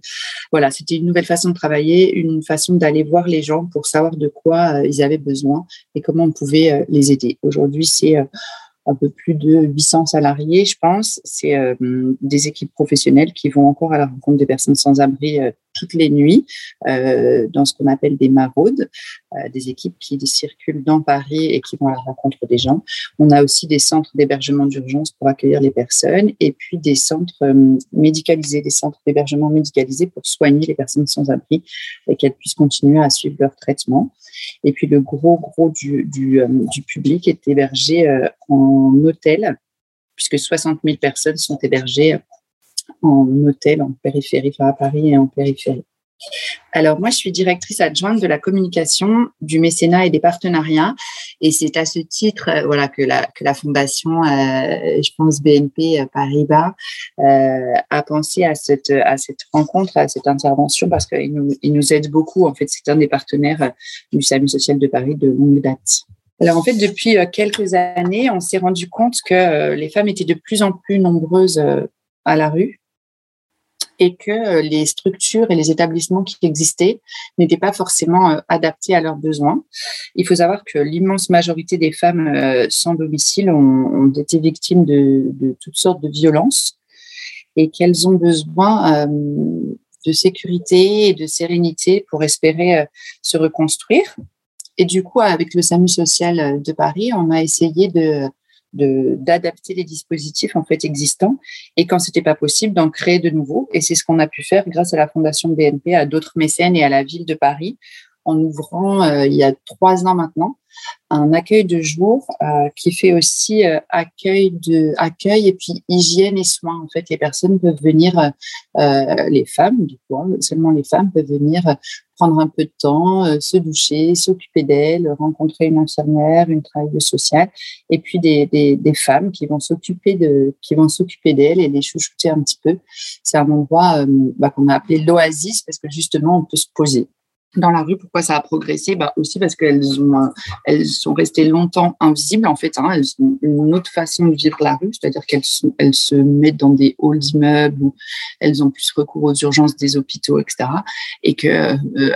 Voilà, c'était une nouvelle façon de travailler, une façon d'aller voir les gens pour savoir de quoi ils avaient besoin et comment on pouvait les aider. Aujourd'hui, c'est un peu plus de 800 salariés, je pense. C'est euh, des équipes professionnelles qui vont encore à la rencontre des personnes sans abri euh, toutes les nuits euh, dans ce qu'on appelle des maraudes, euh, des équipes qui circulent dans Paris et qui vont à la rencontre des gens. On a aussi des centres d'hébergement d'urgence pour accueillir les personnes et puis des centres euh, médicalisés, des centres d'hébergement médicalisés pour soigner les personnes sans abri et qu'elles puissent continuer à suivre leur traitement. Et puis le gros, gros du, du, du public est hébergé en hôtel puisque 60 000 personnes sont hébergées en hôtel, en périphérie, enfin à Paris et en périphérie. Alors moi, je suis directrice adjointe de la communication, du mécénat et des partenariats, et c'est à ce titre, euh, voilà, que la que la fondation, euh, je pense BNP euh, Paribas, a pensé à cette à cette rencontre, à cette intervention, parce qu'il nous il nous aide beaucoup. En fait, c'est un des partenaires du SAMU social de Paris de longue date. Alors en fait, depuis quelques années, on s'est rendu compte que les femmes étaient de plus en plus nombreuses à la rue que euh, les structures et les établissements qui existaient n'étaient pas forcément euh, adaptés à leurs besoins. Il faut savoir que l'immense majorité des femmes euh, sans domicile ont, été victimes de, toutes sortes de violences et qu'elles ont besoin de sécurité et de sérénité pour espérer se reconstruire. Et du coup, avec le SAMU social de Paris, on a essayé de de d'adapter les dispositifs en fait existants. Et quand c'était pas possible d'en créer de nouveaux. Et c'est ce qu'on a pu faire grâce à la fondation BNP à d'autres mécènes et à la ville de Paris en ouvrant euh, il y a trois ans maintenant un accueil de jour euh, qui fait aussi euh, accueil de accueil et puis hygiène et soins. En fait les personnes peuvent venir les femmes du coup hein, seulement les femmes peuvent venir prendre un peu de temps se doucher s'occuper d'elles rencontrer une infirmière une travailleuse sociale et puis des, des, des femmes qui vont s'occuper de qui vont s'occuper d'elles et les chouchouter un petit peu. C'est un endroit bah, qu'on a appelé l'oasis parce que justement on peut se poser dans la rue. Pourquoi ça a progressé? Bah Aussi parce qu'elles ont, euh, elles sont restées longtemps invisibles, en fait. Hein, elles ont une autre façon de vivre la rue, c'est-à-dire qu'elles elles se mettent dans des halls d'immeubles elles ont plus recours aux urgences des hôpitaux, etc. Et que euh,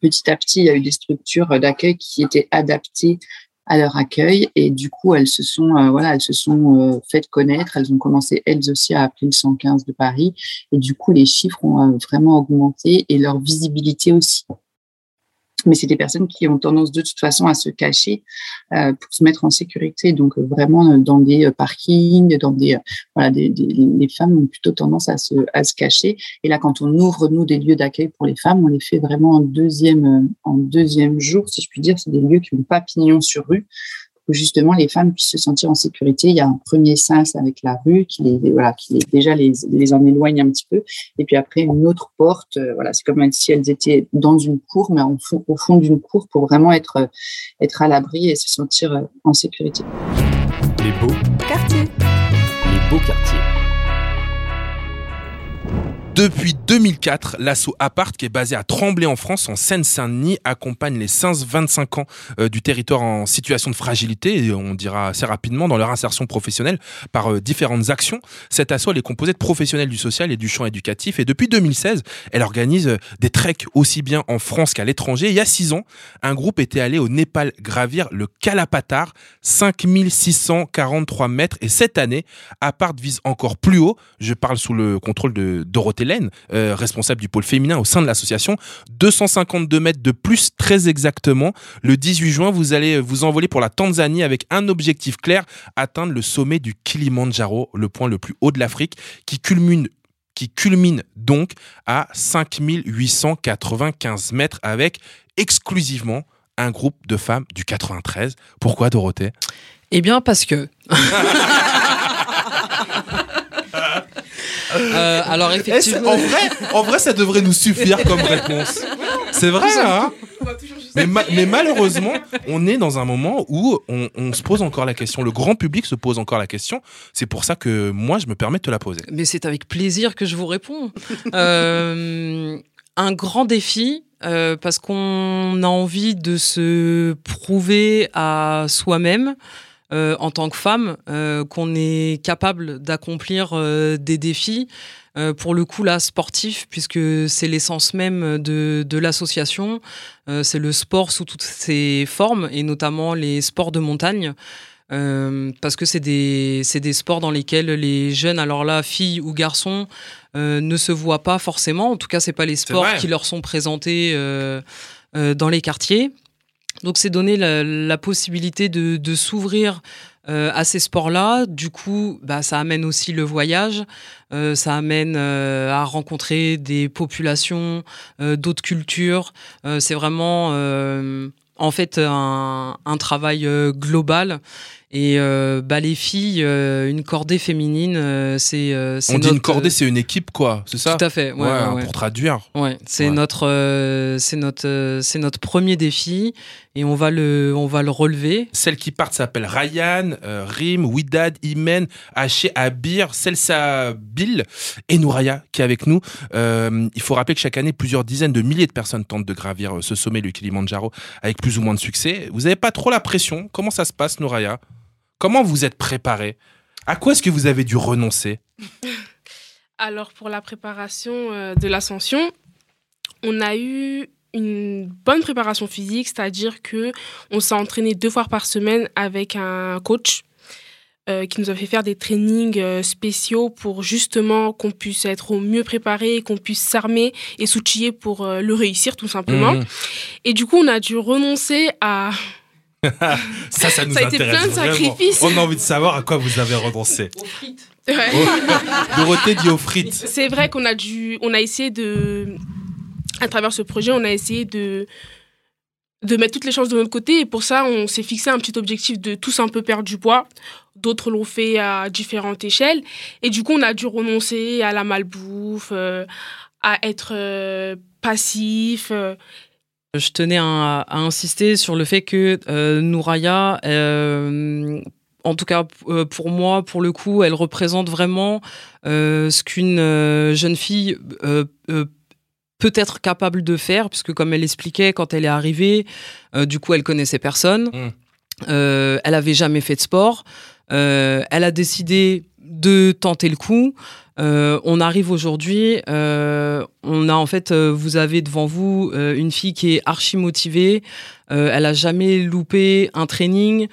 petit à petit, il y a eu des structures d'accueil qui étaient adaptées à leur accueil et du coup elles se sont euh, voilà elles se sont faites connaître elles ont commencé elles aussi à appeler le 115 de Paris et du coup les chiffres ont vraiment augmenté et leur visibilité aussi mais c'est des personnes qui ont tendance de toute façon à se cacher euh, pour se mettre en sécurité. Donc euh, vraiment euh, dans des parkings, dans des voilà, des, les femmes ont plutôt tendance à se à se cacher. Et là, quand on ouvre nous des lieux d'accueil pour les femmes, on les fait vraiment en deuxième en deuxième jour, si je puis dire. C'est des lieux qui ont pas pignon sur rue justement les femmes puissent se sentir en sécurité. Il y a un premier sens avec la rue qui les, voilà, qui les, déjà les, les en éloigne un petit peu, et puis après une autre porte. Euh, voilà, c'est comme si elles étaient dans une cour, mais en fond, au fond d'une cour pour vraiment être être à l'abri et se sentir euh, en sécurité. Les beaux quartiers. Les beaux quartiers. Depuis 2004, l'asso Apart, qui est basé à Tremblay en France, en Seine-Saint-Denis, accompagne les 15-25 ans euh, du territoire en situation de fragilité, et on dira assez rapidement, dans leur insertion professionnelle par euh, différentes actions. Cette asso, elle est composée de professionnels du social et du champ éducatif, et depuis 2016, elle organise euh, des treks aussi bien en France qu'à l'étranger. Il y a six ans, un groupe était allé au Népal gravir le Kalapatar, 5643 mètres, et cette année, Apart vise encore plus haut. Je parle sous le contrôle de Dorothée euh, responsable du pôle féminin au sein de l'association. 252 mètres de plus, très exactement. Le 18 juin, vous allez vous envoler pour la Tanzanie avec un objectif clair, atteindre le sommet du Kilimandjaro, le point le plus haut de l'Afrique, qui culmine qui culmine donc à 5895 mètres avec exclusivement un groupe de femmes du 93. Pourquoi Dorothée? Eh bien parce que... alors effectivement, en vrai, en vrai, ça devrait nous suffire comme réponse. C'est vrai, hein mais, mais, malheureusement, on est dans un moment où on, on, se pose encore la question. Le grand public se pose encore la question. C'est pour ça que moi, je me permets de te la poser. Mais c'est avec plaisir que je vous réponds. euh, un grand défi. Euh, parce qu'on a envie de se prouver à soi-même, euh, en tant que femme, euh, qu'on est capable d'accomplir euh, des défis. Pour le coup, là, sportif, puisque c'est l'essence même de, de l'association. c'est le sport sous toutes ses formes, et notamment les sports de montagne. Euh, parce que c'est des, des sports dans lesquels les jeunes, alors là, filles ou garçons, euh, ne se voient pas forcément. En tout cas, c'est pas les sports qui leur sont présentés euh, dans les quartiers. Donc c'est donner la, possibilité de, s'ouvrir euh, à ces sports-là. Du coup, bah, ça amène aussi le voyage, euh, ça amène euh, à rencontrer des populations, d'autres cultures. c'est vraiment en fait un, un travail global et euh, bah, les filles, euh, une cordée féminine, euh, c'est. On dit une cordée, c'est une équipe, quoi, c'est ça? Tout à fait, ouais, ouais, pour traduire. Ouais, c'est notre, c'est notre, c'est notre premier défi et on va le, on va le relever. Celles qui partent s'appellent Ryan, Rim, Widad, Imen, Haché, Abir, Selsa, Bill et Nouraya qui est avec nous. il faut rappeler que chaque année, plusieurs dizaines de milliers de personnes tentent de gravir ce sommet, le Kilimanjaro, avec plus ou moins de succès. Vous n'avez pas trop la pression? Comment ça se passe, Nouraya? Comment vous êtes préparé? À quoi est-ce que vous avez dû renoncer? Alors, pour la préparation euh, de l'ascension, on a eu une bonne préparation physique, c'est-à-dire que on s'est entraîné deux fois par semaine avec un coach euh, qui nous a fait faire des trainings euh, spéciaux pour justement qu'on puisse être au mieux préparé, qu'on puisse s'armer et s'outiller pour le réussir tout simplement. Mmh. Et du coup, on a dû renoncer à ça, ça nous Ça a été intéresse plein de vraiment. sacrifices. On a envie de savoir à quoi vous avez renoncé. Ouais. Dorothée dit aux frites. C'est vrai qu'on a dû, on a essayé de, à travers ce projet, on a essayé de, de mettre toutes les chances de notre côté. Et pour ça, on s'est fixé un petit objectif de tous un peu perdre du poids. D'autres l'ont fait à différentes échelles. Et du coup, on a dû renoncer à la malbouffe, euh, à être euh, passif. euh. Je tenais à, à insister sur le fait que euh, Nouraya, euh, en tout cas euh, pour moi, pour le coup, elle représente vraiment euh, ce qu'une jeune fille peut être capable de faire, puisque comme elle expliquait, quand elle est arrivée, du coup, elle connaissait personne. Euh, elle avait jamais fait de sport. Elle a décidé de tenter le coup. Euh, on arrive aujourd'hui, euh, on a en fait, euh, vous avez devant vous une fille qui est archi motivée. Elle a jamais loupé un training.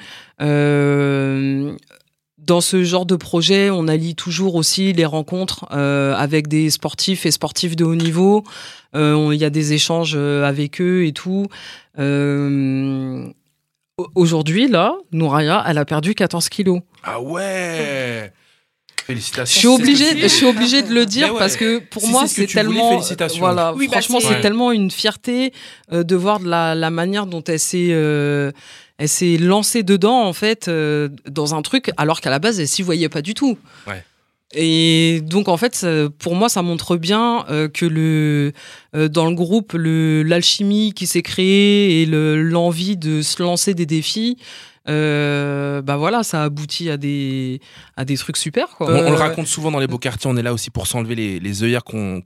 Dans ce genre de projet, on allie toujours aussi les rencontres avec des sportifs et sportifs de haut niveau. Il y a des échanges avec eux et tout. Au- Aujourd'hui, là, Nouraya, elle a perdu 14 kilos. Ah ouais Félicitations. Je suis obligée, je suis obligée de le dire ouais. parce que pour Si moi c'est ce voulais, tellement, félicitations. voilà, Oui, bah, franchement c'est- tellement une fierté euh, de voir de la, la manière dont elle s'est, euh, elle s'est lancée dedans en fait euh, dans un truc alors qu'à la base elle s'y voyait pas du tout. Ouais. Et donc en fait, ça- pour moi, ça montre bien euh, que le euh, dans le groupe, le l'alchimie qui s'est créée et le- l'envie de se lancer des défis, euh, bah voilà, ça aboutit à des à des trucs super quoi. On, on le Euh, raconte souvent dans les beaux quartiers, on est là aussi pour s'enlever les, les œillères qu'on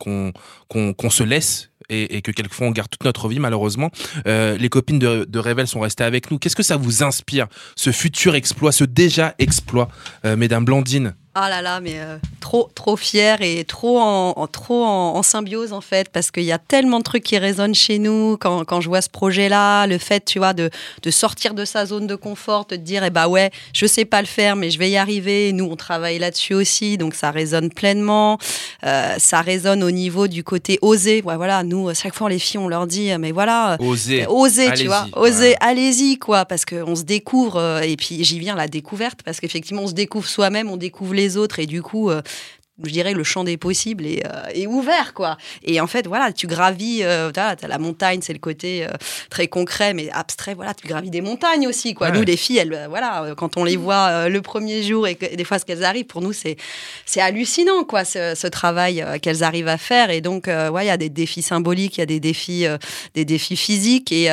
se laisse et, et que quelquefois on garde toute notre vie malheureusement. Euh, les copines de, de Revel sont restées avec nous. Qu'est-ce que ça vous inspire, ce futur exploit, ce déjà exploit, euh, Mesdames Blandine? Ah là là, mais euh, trop, trop fier et trop, en, symbiose en fait, parce qu'il y a tellement de trucs qui résonnent chez nous quand, quand je vois ce projet-là, le fait, tu vois, de, de sortir de sa zone de confort, de dire, eh bah ouais, je sais pas le faire, mais je vais y arriver. Nous, on travaille là-dessus aussi, donc ça résonne pleinement. Ça résonne au niveau du côté oser. Ouais, voilà, nous, chaque fois, les filles, on leur dit, mais voilà, Osez. Osez, Allez-y. tu vois. Osez, allez-y, quoi. Parce qu'on se découvre. euh, et puis, j'y viens, la découverte. Parce qu'effectivement, on se découvre soi-même, on découvre les autres. Et du coup, euh, je dirais le champ des possibles est, euh, est ouvert, quoi. Et en fait, voilà, tu gravis. Euh, t'as, la montagne, c'est le côté euh, très concret, mais abstrait. Voilà, tu gravis des montagnes aussi, quoi. Ouais. Nous, les filles, elles, euh, voilà, quand on les voit le premier jour et, que, et des fois, ce qu'elles arrivent, pour nous, c'est, c'est hallucinant, quoi, ce, ce travail qu'elles arrivent à faire. Et donc, ouais, il y a des défis symboliques, il y a des défis, des défis physiques. Et,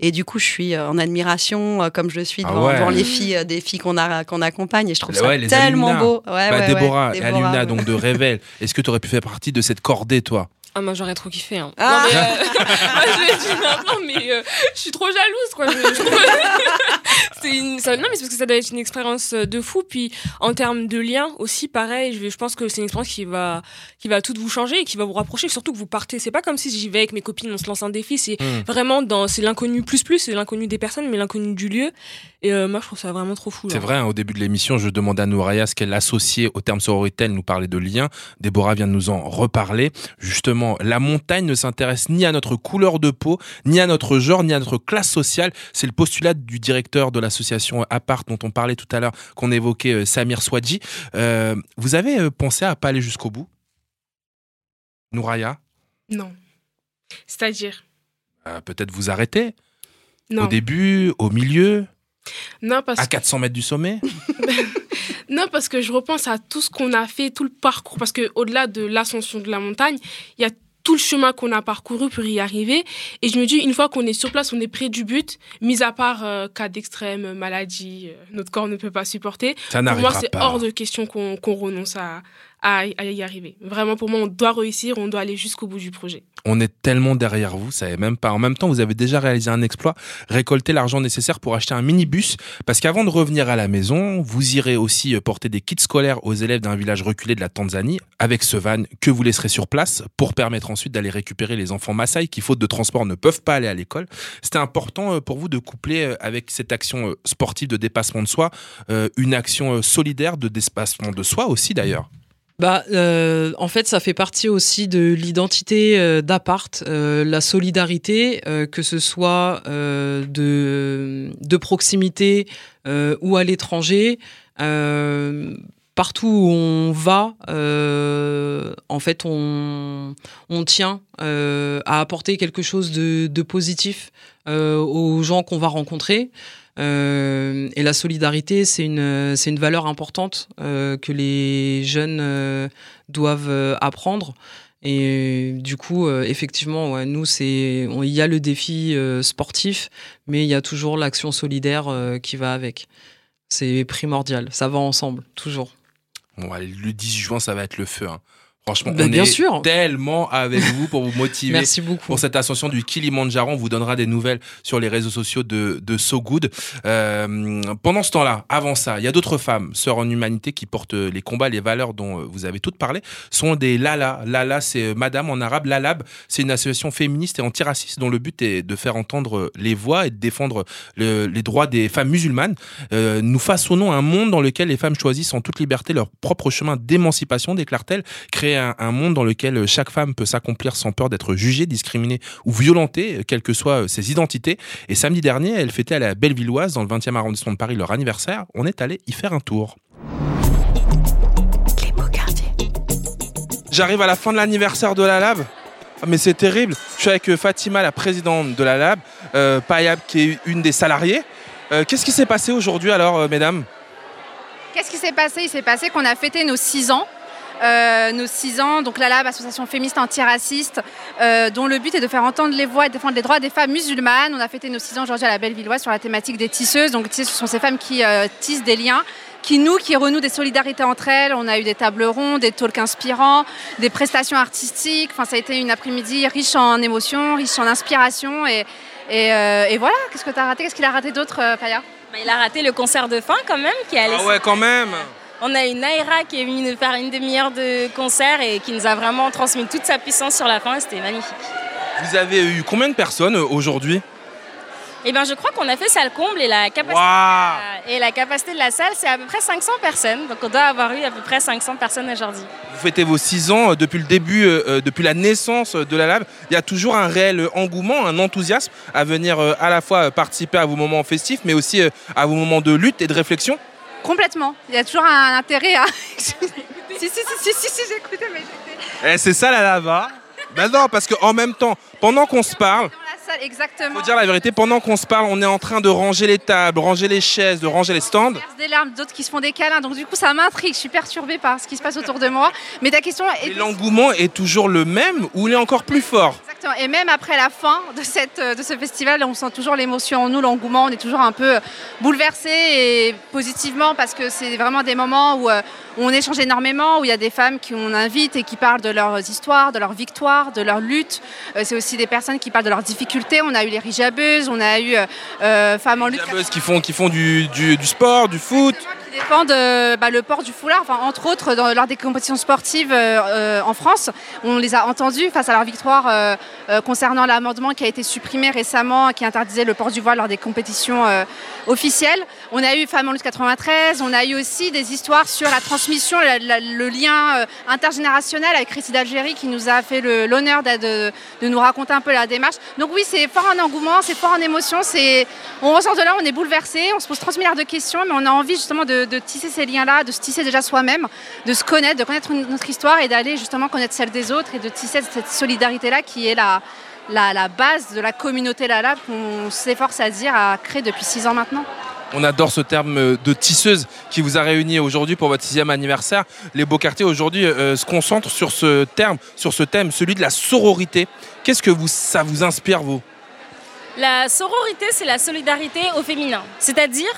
et du coup, je suis euh, en admiration, euh, comme je suis Ah devant, ouais. devant les filles, euh, des filles qu'on, accompagne. Et je trouve ça Ouais, les tellement Alumna. beau. Ouais, Bah, Déborah, Déborah, Alumna donc de Revel. Est-ce que tu aurais pu faire partie de cette cordée, toi? Ah, moi j'aurais trop kiffé. Hein. Ah. Non, mais, euh, moi, je le dis maintenant, mais euh, je suis trop jalouse, quoi. Je, je trouve- c'est une, ça- non, mais c'est parce que ça doit être une expérience euh, de fou. Puis en termes de lien aussi, pareil, je, pense que c'est une expérience qui va, qui va tout vous changer et qui va vous rapprocher. Surtout que vous partez. C'est pas comme si j'y vais avec mes copines, on se lance un défi. C'est Hmm. vraiment dans, c'est l'inconnu plus plus, c'est l'inconnu des personnes, mais l'inconnu du lieu. Et euh, moi, je trouve ça vraiment trop fou. C'est vrai, hein, au début de l'émission, je demandais à Nouraya ce qu'elle associait au terme sororité. Elle nous parlait de lien. Déborah vient de nous en reparler. Justement, la montagne ne s'intéresse ni à notre couleur de peau, ni à notre genre, ni à notre classe sociale. C'est le postulat du directeur de l'association Apart dont on parlait tout à l'heure, qu'on évoquait, euh, Samir Swadji. Euh, vous avez euh, pensé à pas aller jusqu'au bout? Nouraya Non. C'est-à-dire? Euh, Peut-être vous arrêter Non. Au début, au milieu, Non, parce à 400 mètres du sommet? Non, parce que je repense à tout ce qu'on a fait, tout le parcours. Parce que au-delà de l'ascension de la montagne, il y a tout le chemin qu'on a parcouru pour y arriver. Et je me dis, une fois qu'on est sur place, on est près du but, mis à part euh, cas d'extrême, maladie, euh, notre corps ne peut pas supporter. Ça pour moi, c'est hors de question qu'on qu'on renonce à, à, à y arriver. Vraiment, pour moi, on doit réussir, on doit aller jusqu'au bout du projet. On est tellement derrière vous, vous savez même pas. En même temps, vous avez déjà réalisé un exploit, récolté l'argent nécessaire pour acheter un minibus. Parce qu'avant de revenir à la maison, vous irez aussi euh, porter des kits scolaires aux élèves d'un village reculé de la Tanzanie, avec ce van que vous laisserez sur place pour permettre ensuite d'aller récupérer les enfants Maasai qui, faute de transport, ne peuvent pas aller à l'école. C'était important euh, pour vous de coupler euh, avec cette action sportive de dépassement de soi, une action solidaire de dépassement de soi aussi d'ailleurs. Bah, euh, en fait, ça fait partie aussi de l'identité euh, d'appart, euh, la solidarité, que ce soit de, proximité ou à l'étranger. Partout où on va, en fait, on, on tient à apporter quelque chose de, positif aux gens qu'on va rencontrer. Euh, et la solidarité, c'est une, c'est une valeur importante euh, que les jeunes euh, doivent apprendre. Et du coup, effectivement, nous, c'est, il y a le défi sportif, mais il y a toujours l'action solidaire qui va avec. C'est primordial, ça va ensemble, toujours. Bon, le 10 juin, ça va être le feu. hein. Franchement, Bah, on bien est sûr. tellement avec vous pour vous motiver. Merci beaucoup. Pour cette ascension du Kilimanjaro, on vous donnera des nouvelles sur les réseaux sociaux de, de So Good. Euh, pendant ce temps-là, avant ça, il y a d'autres femmes, sœurs en humanité, qui portent les combats, les valeurs dont euh, vous avez toutes parlé, sont des Lala. Lala, c'est euh, Madame en arabe. Lalab, c'est une association féministe et antiraciste dont le but est de faire entendre les voix et de défendre le- les droits des femmes musulmanes. Euh, nous façonnons un monde dans lequel les femmes choisissent en toute liberté leur propre chemin d'émancipation, déclare-t-elle, créer un, un monde dans lequel chaque femme peut s'accomplir sans peur d'être jugée, discriminée ou violentée, quelles que soient ses identités. Et samedi dernier, elle fêtait à la Bellevilloise, dans le 20e arrondissement de Paris, leur anniversaire. On est allé y faire un tour. Les beaux quartiers. J'arrive à la fin de l'anniversaire de la Lab. Ah, mais c'est terrible. Je suis avec euh, Fatima, la présidente de la Lab, euh, Payab, qui est une des salariées. Euh, Qu'est-ce qui s'est passé aujourd'hui alors, euh, mesdames? Qu'est-ce qui s'est passé? Il s'est passé qu'on a fêté nos 6 ans. Euh, nos 6 ans, donc la LAB, association féministe antiraciste, euh, dont le but est de faire entendre les voix et de défendre les droits des femmes musulmanes. On a fêté nos 6 ans aujourd'hui à la Bellevilloise sur la thématique des tisseuses. Donc ce sont ces femmes qui euh, tissent des liens, qui nouent, qui renouent des solidarités entre elles. On a eu des tables rondes, des talks inspirants, des prestations artistiques. Enfin, ça a été une après-midi riche en émotions, riche en inspiration. Et, et, euh, et voilà, qu'est-ce que tu as raté? Qu'est-ce qu'il a raté d'autre, Paya? Bah, il a raté le concert de fin quand même. Qui allait Ah ouais, quand même On a une Naira qui est venue nous faire une demi-heure de concert et qui nous a vraiment transmis toute sa puissance sur la fin et c'était magnifique. Vous avez eu combien de personnes euh, aujourd'hui? Et bien je crois qu'on a fait salle comble et la capacité, Waouh et la capacité de la salle c'est à peu près 500 personnes. Donc on doit avoir eu à peu près 500 personnes aujourd'hui. Vous fêtez vos 6 ans euh, depuis le début, euh, depuis la naissance de la Lab. Il y a toujours un réel engouement, un enthousiasme à venir euh, à la fois participer à vos moments festifs, mais aussi euh, à vos moments de lutte et de réflexion. Complètement. Il y a toujours un intérêt à. si, si, si, si, si, si, j'écoutais, mais j'étais Eh, c'est ça la lava Ben non, parce qu'en même temps, pendant qu'on se parle, salle, exactement. faut dire la vérité, pendant qu'on se parle, on est en train de ranger les tables, ranger les chaises, de ranger les stands. des larmes, d'autres qui se font des câlins. Donc du coup, ça m'intrigue. Je suis perturbée par ce qui se passe autour de moi. Mais ta question est Et l'engouement est toujours le même ou il est encore plus fort? Exactement. Et même après la fin de, cette, de ce festival, on sent toujours l'émotion en nous, l'engouement. On est toujours un peu bouleversé et positivement parce que c'est vraiment des moments où, euh, où on échange énormément, où il y a des femmes qu'on invite et qui parlent de leurs histoires, de leurs victoires, de leurs luttes. Euh, c'est aussi des personnes qui parlent de leurs difficultés. On a eu les rijabeuses, on a eu euh, euh, Femmes en lutte. Buzz qui font, qui font du- du sport, du foot. Qui défendent bah, le port du foulard, entre autres lors des compétitions sportives euh, euh, en France. On les a entendus face à leur victoire euh, concernant l'amendement qui a été supprimé récemment, qui interdisait le port du voile lors des compétitions officielles. On a eu Femmes en lutte 93, on a eu aussi des histoires sur la transmission, le lien intergénérationnel avec Récit d'Algérie qui nous a fait l'honneur de, de- nous raconter un peu la démarche. Donc oui, c'est fort en engouement, c'est fort en émotion, on ressort de là, on est bouleversé, on se pose 30 milliards de questions, mais on a envie justement de, de tisser ces liens-là, de se tisser déjà soi-même, de se connaître, de connaître notre histoire et d'aller justement connaître celle des autres et de tisser cette solidarité-là qui est la, la, la base de la communauté Lala qu'on s'efforce à dire, à créer depuis six ans maintenant. On adore ce terme euh, de tisseuse qui vous a réuni aujourd'hui pour votre sixième anniversaire. Les beaux quartiers aujourd'hui euh, se concentrent sur ce terme, sur ce thème, celui de la sororité. Qu'est-ce que vous, ça vous inspire, vous? La sororité, c'est la solidarité au féminin. C'est-à-dire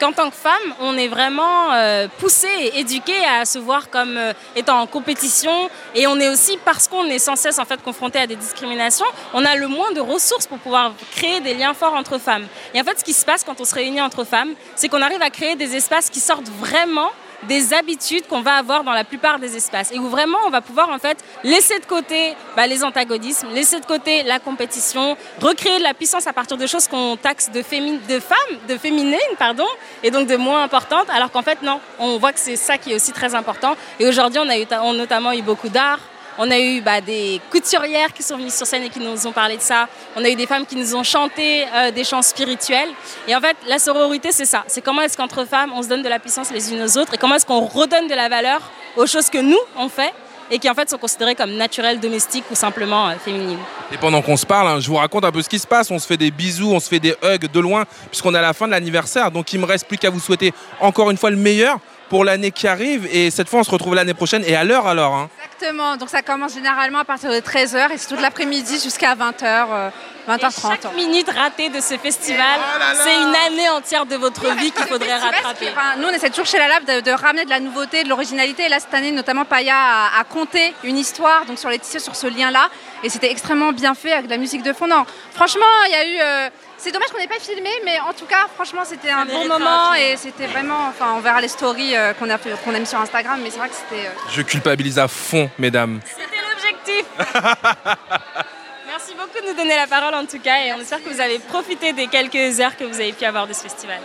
qu'en tant que femme, on est vraiment euh, poussé et éduqué à se voir comme euh, étant en compétition. Et on est aussi, parce qu'on est sans cesse en fait confronté à des discriminations, on a le moins de ressources pour pouvoir créer des liens forts entre femmes. Et en fait, ce qui se passe quand on se réunit entre femmes, c'est qu'on arrive à créer des espaces qui sortent vraiment des habitudes qu'on va avoir dans la plupart des espaces et où vraiment on va pouvoir en fait laisser de côté bah, les antagonismes, laisser de côté la compétition, recréer de la puissance à partir de choses qu'on taxe de, femmes, de féminines, pardon, et donc de moins importantes, alors qu'en fait non, on voit que c'est ça qui est aussi très important. Et aujourd'hui on a eu, on a notamment eu beaucoup d'art, on a eu bah, des couturières qui sont venues sur scène et qui nous ont parlé de ça. On a eu des femmes qui nous ont chanté euh, des chants spirituels. Et en fait, la sororité, c'est ça. C'est comment est-ce qu'entre femmes, on se donne de la puissance les unes aux autres et comment est-ce qu'on redonne de la valeur aux choses que nous, on fait et qui en fait sont considérées comme naturelles, domestiques ou simplement euh, féminines. Et pendant qu'on se parle, hein, je vous raconte un peu ce qui se passe. On se fait des bisous, on se fait des hugs de loin, puisqu'on est à la fin de l'anniversaire. Donc il me reste plus qu'à vous souhaiter encore une fois le meilleur pour l'année qui arrive. Et cette fois, on se retrouve l'année prochaine et à l'heure alors. Hein. Exactement. Donc ça commence généralement à partir de 13h et c'est toute l'après-midi jusqu'à 20h. 20h30. chaque minute ratée de ce festival, oh c'est une année entière de votre vie qu'il faudrait rattraper. nous, on essaie toujours chez la Lab de, ramener de la nouveauté, de l'originalité. Et là, cette année, notamment, Paya a, compté une histoire donc sur les tissus, sur ce lien-là. Et c'était extrêmement bien fait avec de la musique de fond. franchement, il y a eu... Euh, c'est dommage qu'on n'ait pas filmé, mais en tout cas, franchement, c'était un bon moment et c'était vraiment. Enfin, on verra les stories euh, qu'on a, qu'on a mis sur Instagram, mais c'est vrai que c'était. Euh, Je culpabilise à fond, mesdames. C'était l'objectif. Merci beaucoup de nous donner la parole en tout cas et on espère que vous avez profité des quelques heures que vous avez pu avoir de ce festival.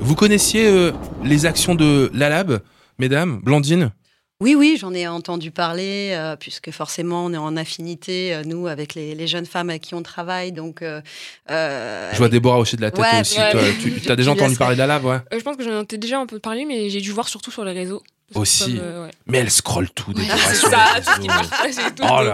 Vous connaissiez euh, les actions de l'Alab, mesdames Blandine? Oui, oui, j'en ai entendu parler, euh, puisque forcément, on est en affinité, euh, nous, avec les, jeunes femmes avec qui on travaille. Donc, euh, Je vois Déborah hocher de la tête aussi. tu as déjà entendu parler d'Alab, ouais Je pense que j'en ai déjà un peu parlé, mais j'ai dû voir surtout sur les réseaux aussi. Euh, mais elle scrolle tout. Des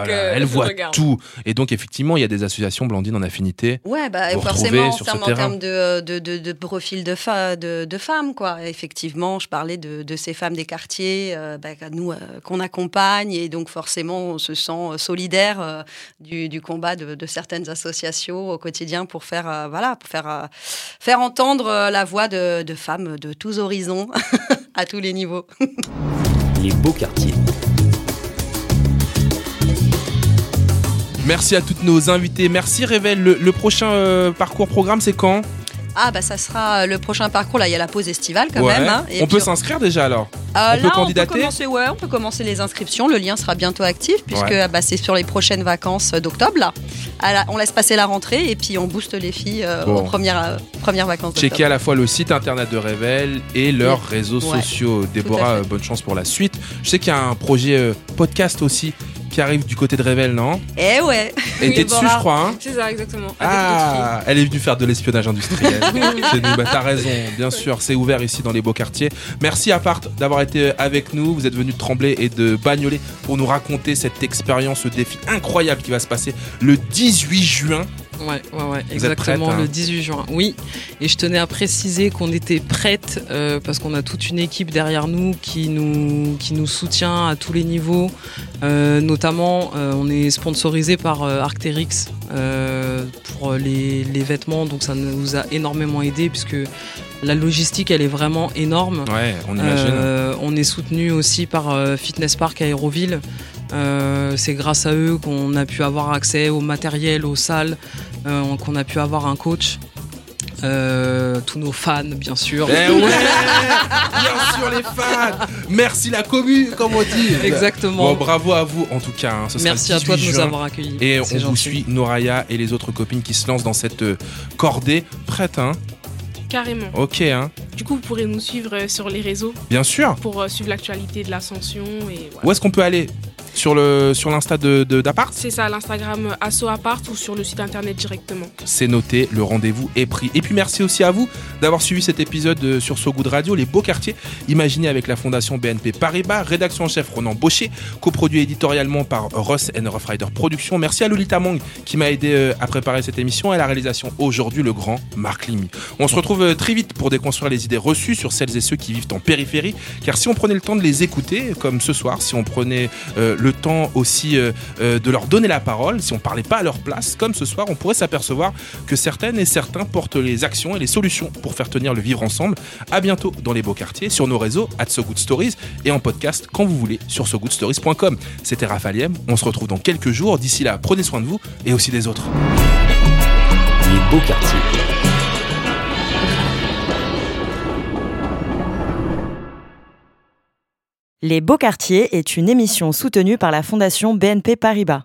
elle voit tout. Et donc, effectivement, il y a des associations Blandine en affinité. Ouais, bah, forcément, en, termes, en termes de, de, de, profil de, de, de, femmes, quoi. Effectivement, je parlais de, ces femmes des quartiers, euh, bah, nous, euh, qu'on accompagne. Et donc, forcément, on se sent solidaire du, du, combat de, certaines associations au quotidien pour faire, voilà, pour faire, faire entendre la voix de, femmes de tous horizons, à tous les niveaux. Les beaux quartiers. Merci à toutes nos invités. Merci Révèle. Le, prochain euh, parcours programme, c'est quand? Ah bah ça sera le prochain parcours là il y a la pause estivale quand même. Hein. on peut s'inscrire déjà alors. Euh, on peut candidater. On peut commencer, ouais, on peut commencer les inscriptions. Le lien sera bientôt actif puisque bah, c'est sur les prochaines vacances d'octobre là. on laisse passer la rentrée et puis on booste les filles euh, aux premières, euh, premières vacances. Checkez à la fois le site internet de Révèle et leurs réseaux sociaux. Déborah, bonne chance pour la suite. Je sais qu'il y a un projet podcast aussi qui arrive du côté de Revel, non Eh ouais Et t'es dessus, je crois. Hein c'est ça, exactement. Ah, elle est venue faire de l'espionnage industriel. bah, T'as raison, bien sûr, c'est ouvert ici dans les beaux quartiers. Merci à part d'avoir été avec nous. Vous êtes venu de Tremblay et de Bagnolet pour nous raconter cette expérience, ce défi incroyable qui va se passer le 18 juin Ouais, ouais, ouais exactement, le 18 hein juin. Oui, et je tenais à préciser qu'on était prête euh, parce qu'on a toute une équipe derrière nous qui nous, qui nous soutient à tous les niveaux. Euh, notamment, euh, on est sponsorisé par Arcteryx pour les, les, vêtements, donc ça nous a énormément aidé puisque la logistique, elle est vraiment énorme. Ouais, on imagine. on est soutenu aussi par Fitness Park Aéroville. Euh, c'est grâce à eux qu'on a pu avoir accès au matériel, aux salles, euh, qu'on a pu avoir un coach. Euh, tous nos fans, bien sûr. Eh ouais, bien sûr les fans. Merci la commune, comme on dit. Exactement. Bon, bravo à vous en tout cas. Hein. Merci à toi de nous avoir accueillis. Et on vous suit, Noraya et les autres copines qui se lancent dans cette cordée. Prête, hein? Carrément. Ok, hein. Du coup, vous pourrez nous suivre sur les réseaux. Bien sûr. Pour suivre l'actualité de l'ascension. Et Où est-ce qu'on peut aller? Sur le sur l'insta de, d'Apart C'est ça, l'Instagram Asso Apart ou sur le site internet directement. C'est noté, le rendez-vous est pris. Et puis merci aussi à vous d'avoir suivi cet épisode euh, sur So Good Radio, les beaux quartiers, imaginé avec la fondation BNP Paribas, rédaction en chef Ronan Baucher, coproduit éditorialement par Ross and Rough Rider Productions. Merci à Lolita Mong qui m'a aidé euh, à préparer cette émission et à la réalisation aujourd'hui le grand Marc Limy. On se retrouve euh, très vite pour déconstruire les idées reçues sur celles et ceux qui vivent en périphérie, car si on prenait le temps de les écouter, comme ce soir, si on prenait le temps aussi euh, euh, de leur donner la parole. Si on parlait pas à leur place, comme ce soir, on pourrait s'apercevoir que certaines et certains portent les actions et les solutions pour faire tenir le vivre ensemble. À bientôt dans les beaux quartiers, sur nos réseaux, at So Good Stories et en podcast quand vous voulez sur sogoodstories.com. C'était Raphaël On se retrouve dans quelques jours. D'ici là, prenez soin de vous et aussi des autres. Les beaux quartiers. Les Beaux Quartiers est une émission soutenue par la Fondation BNP Paribas.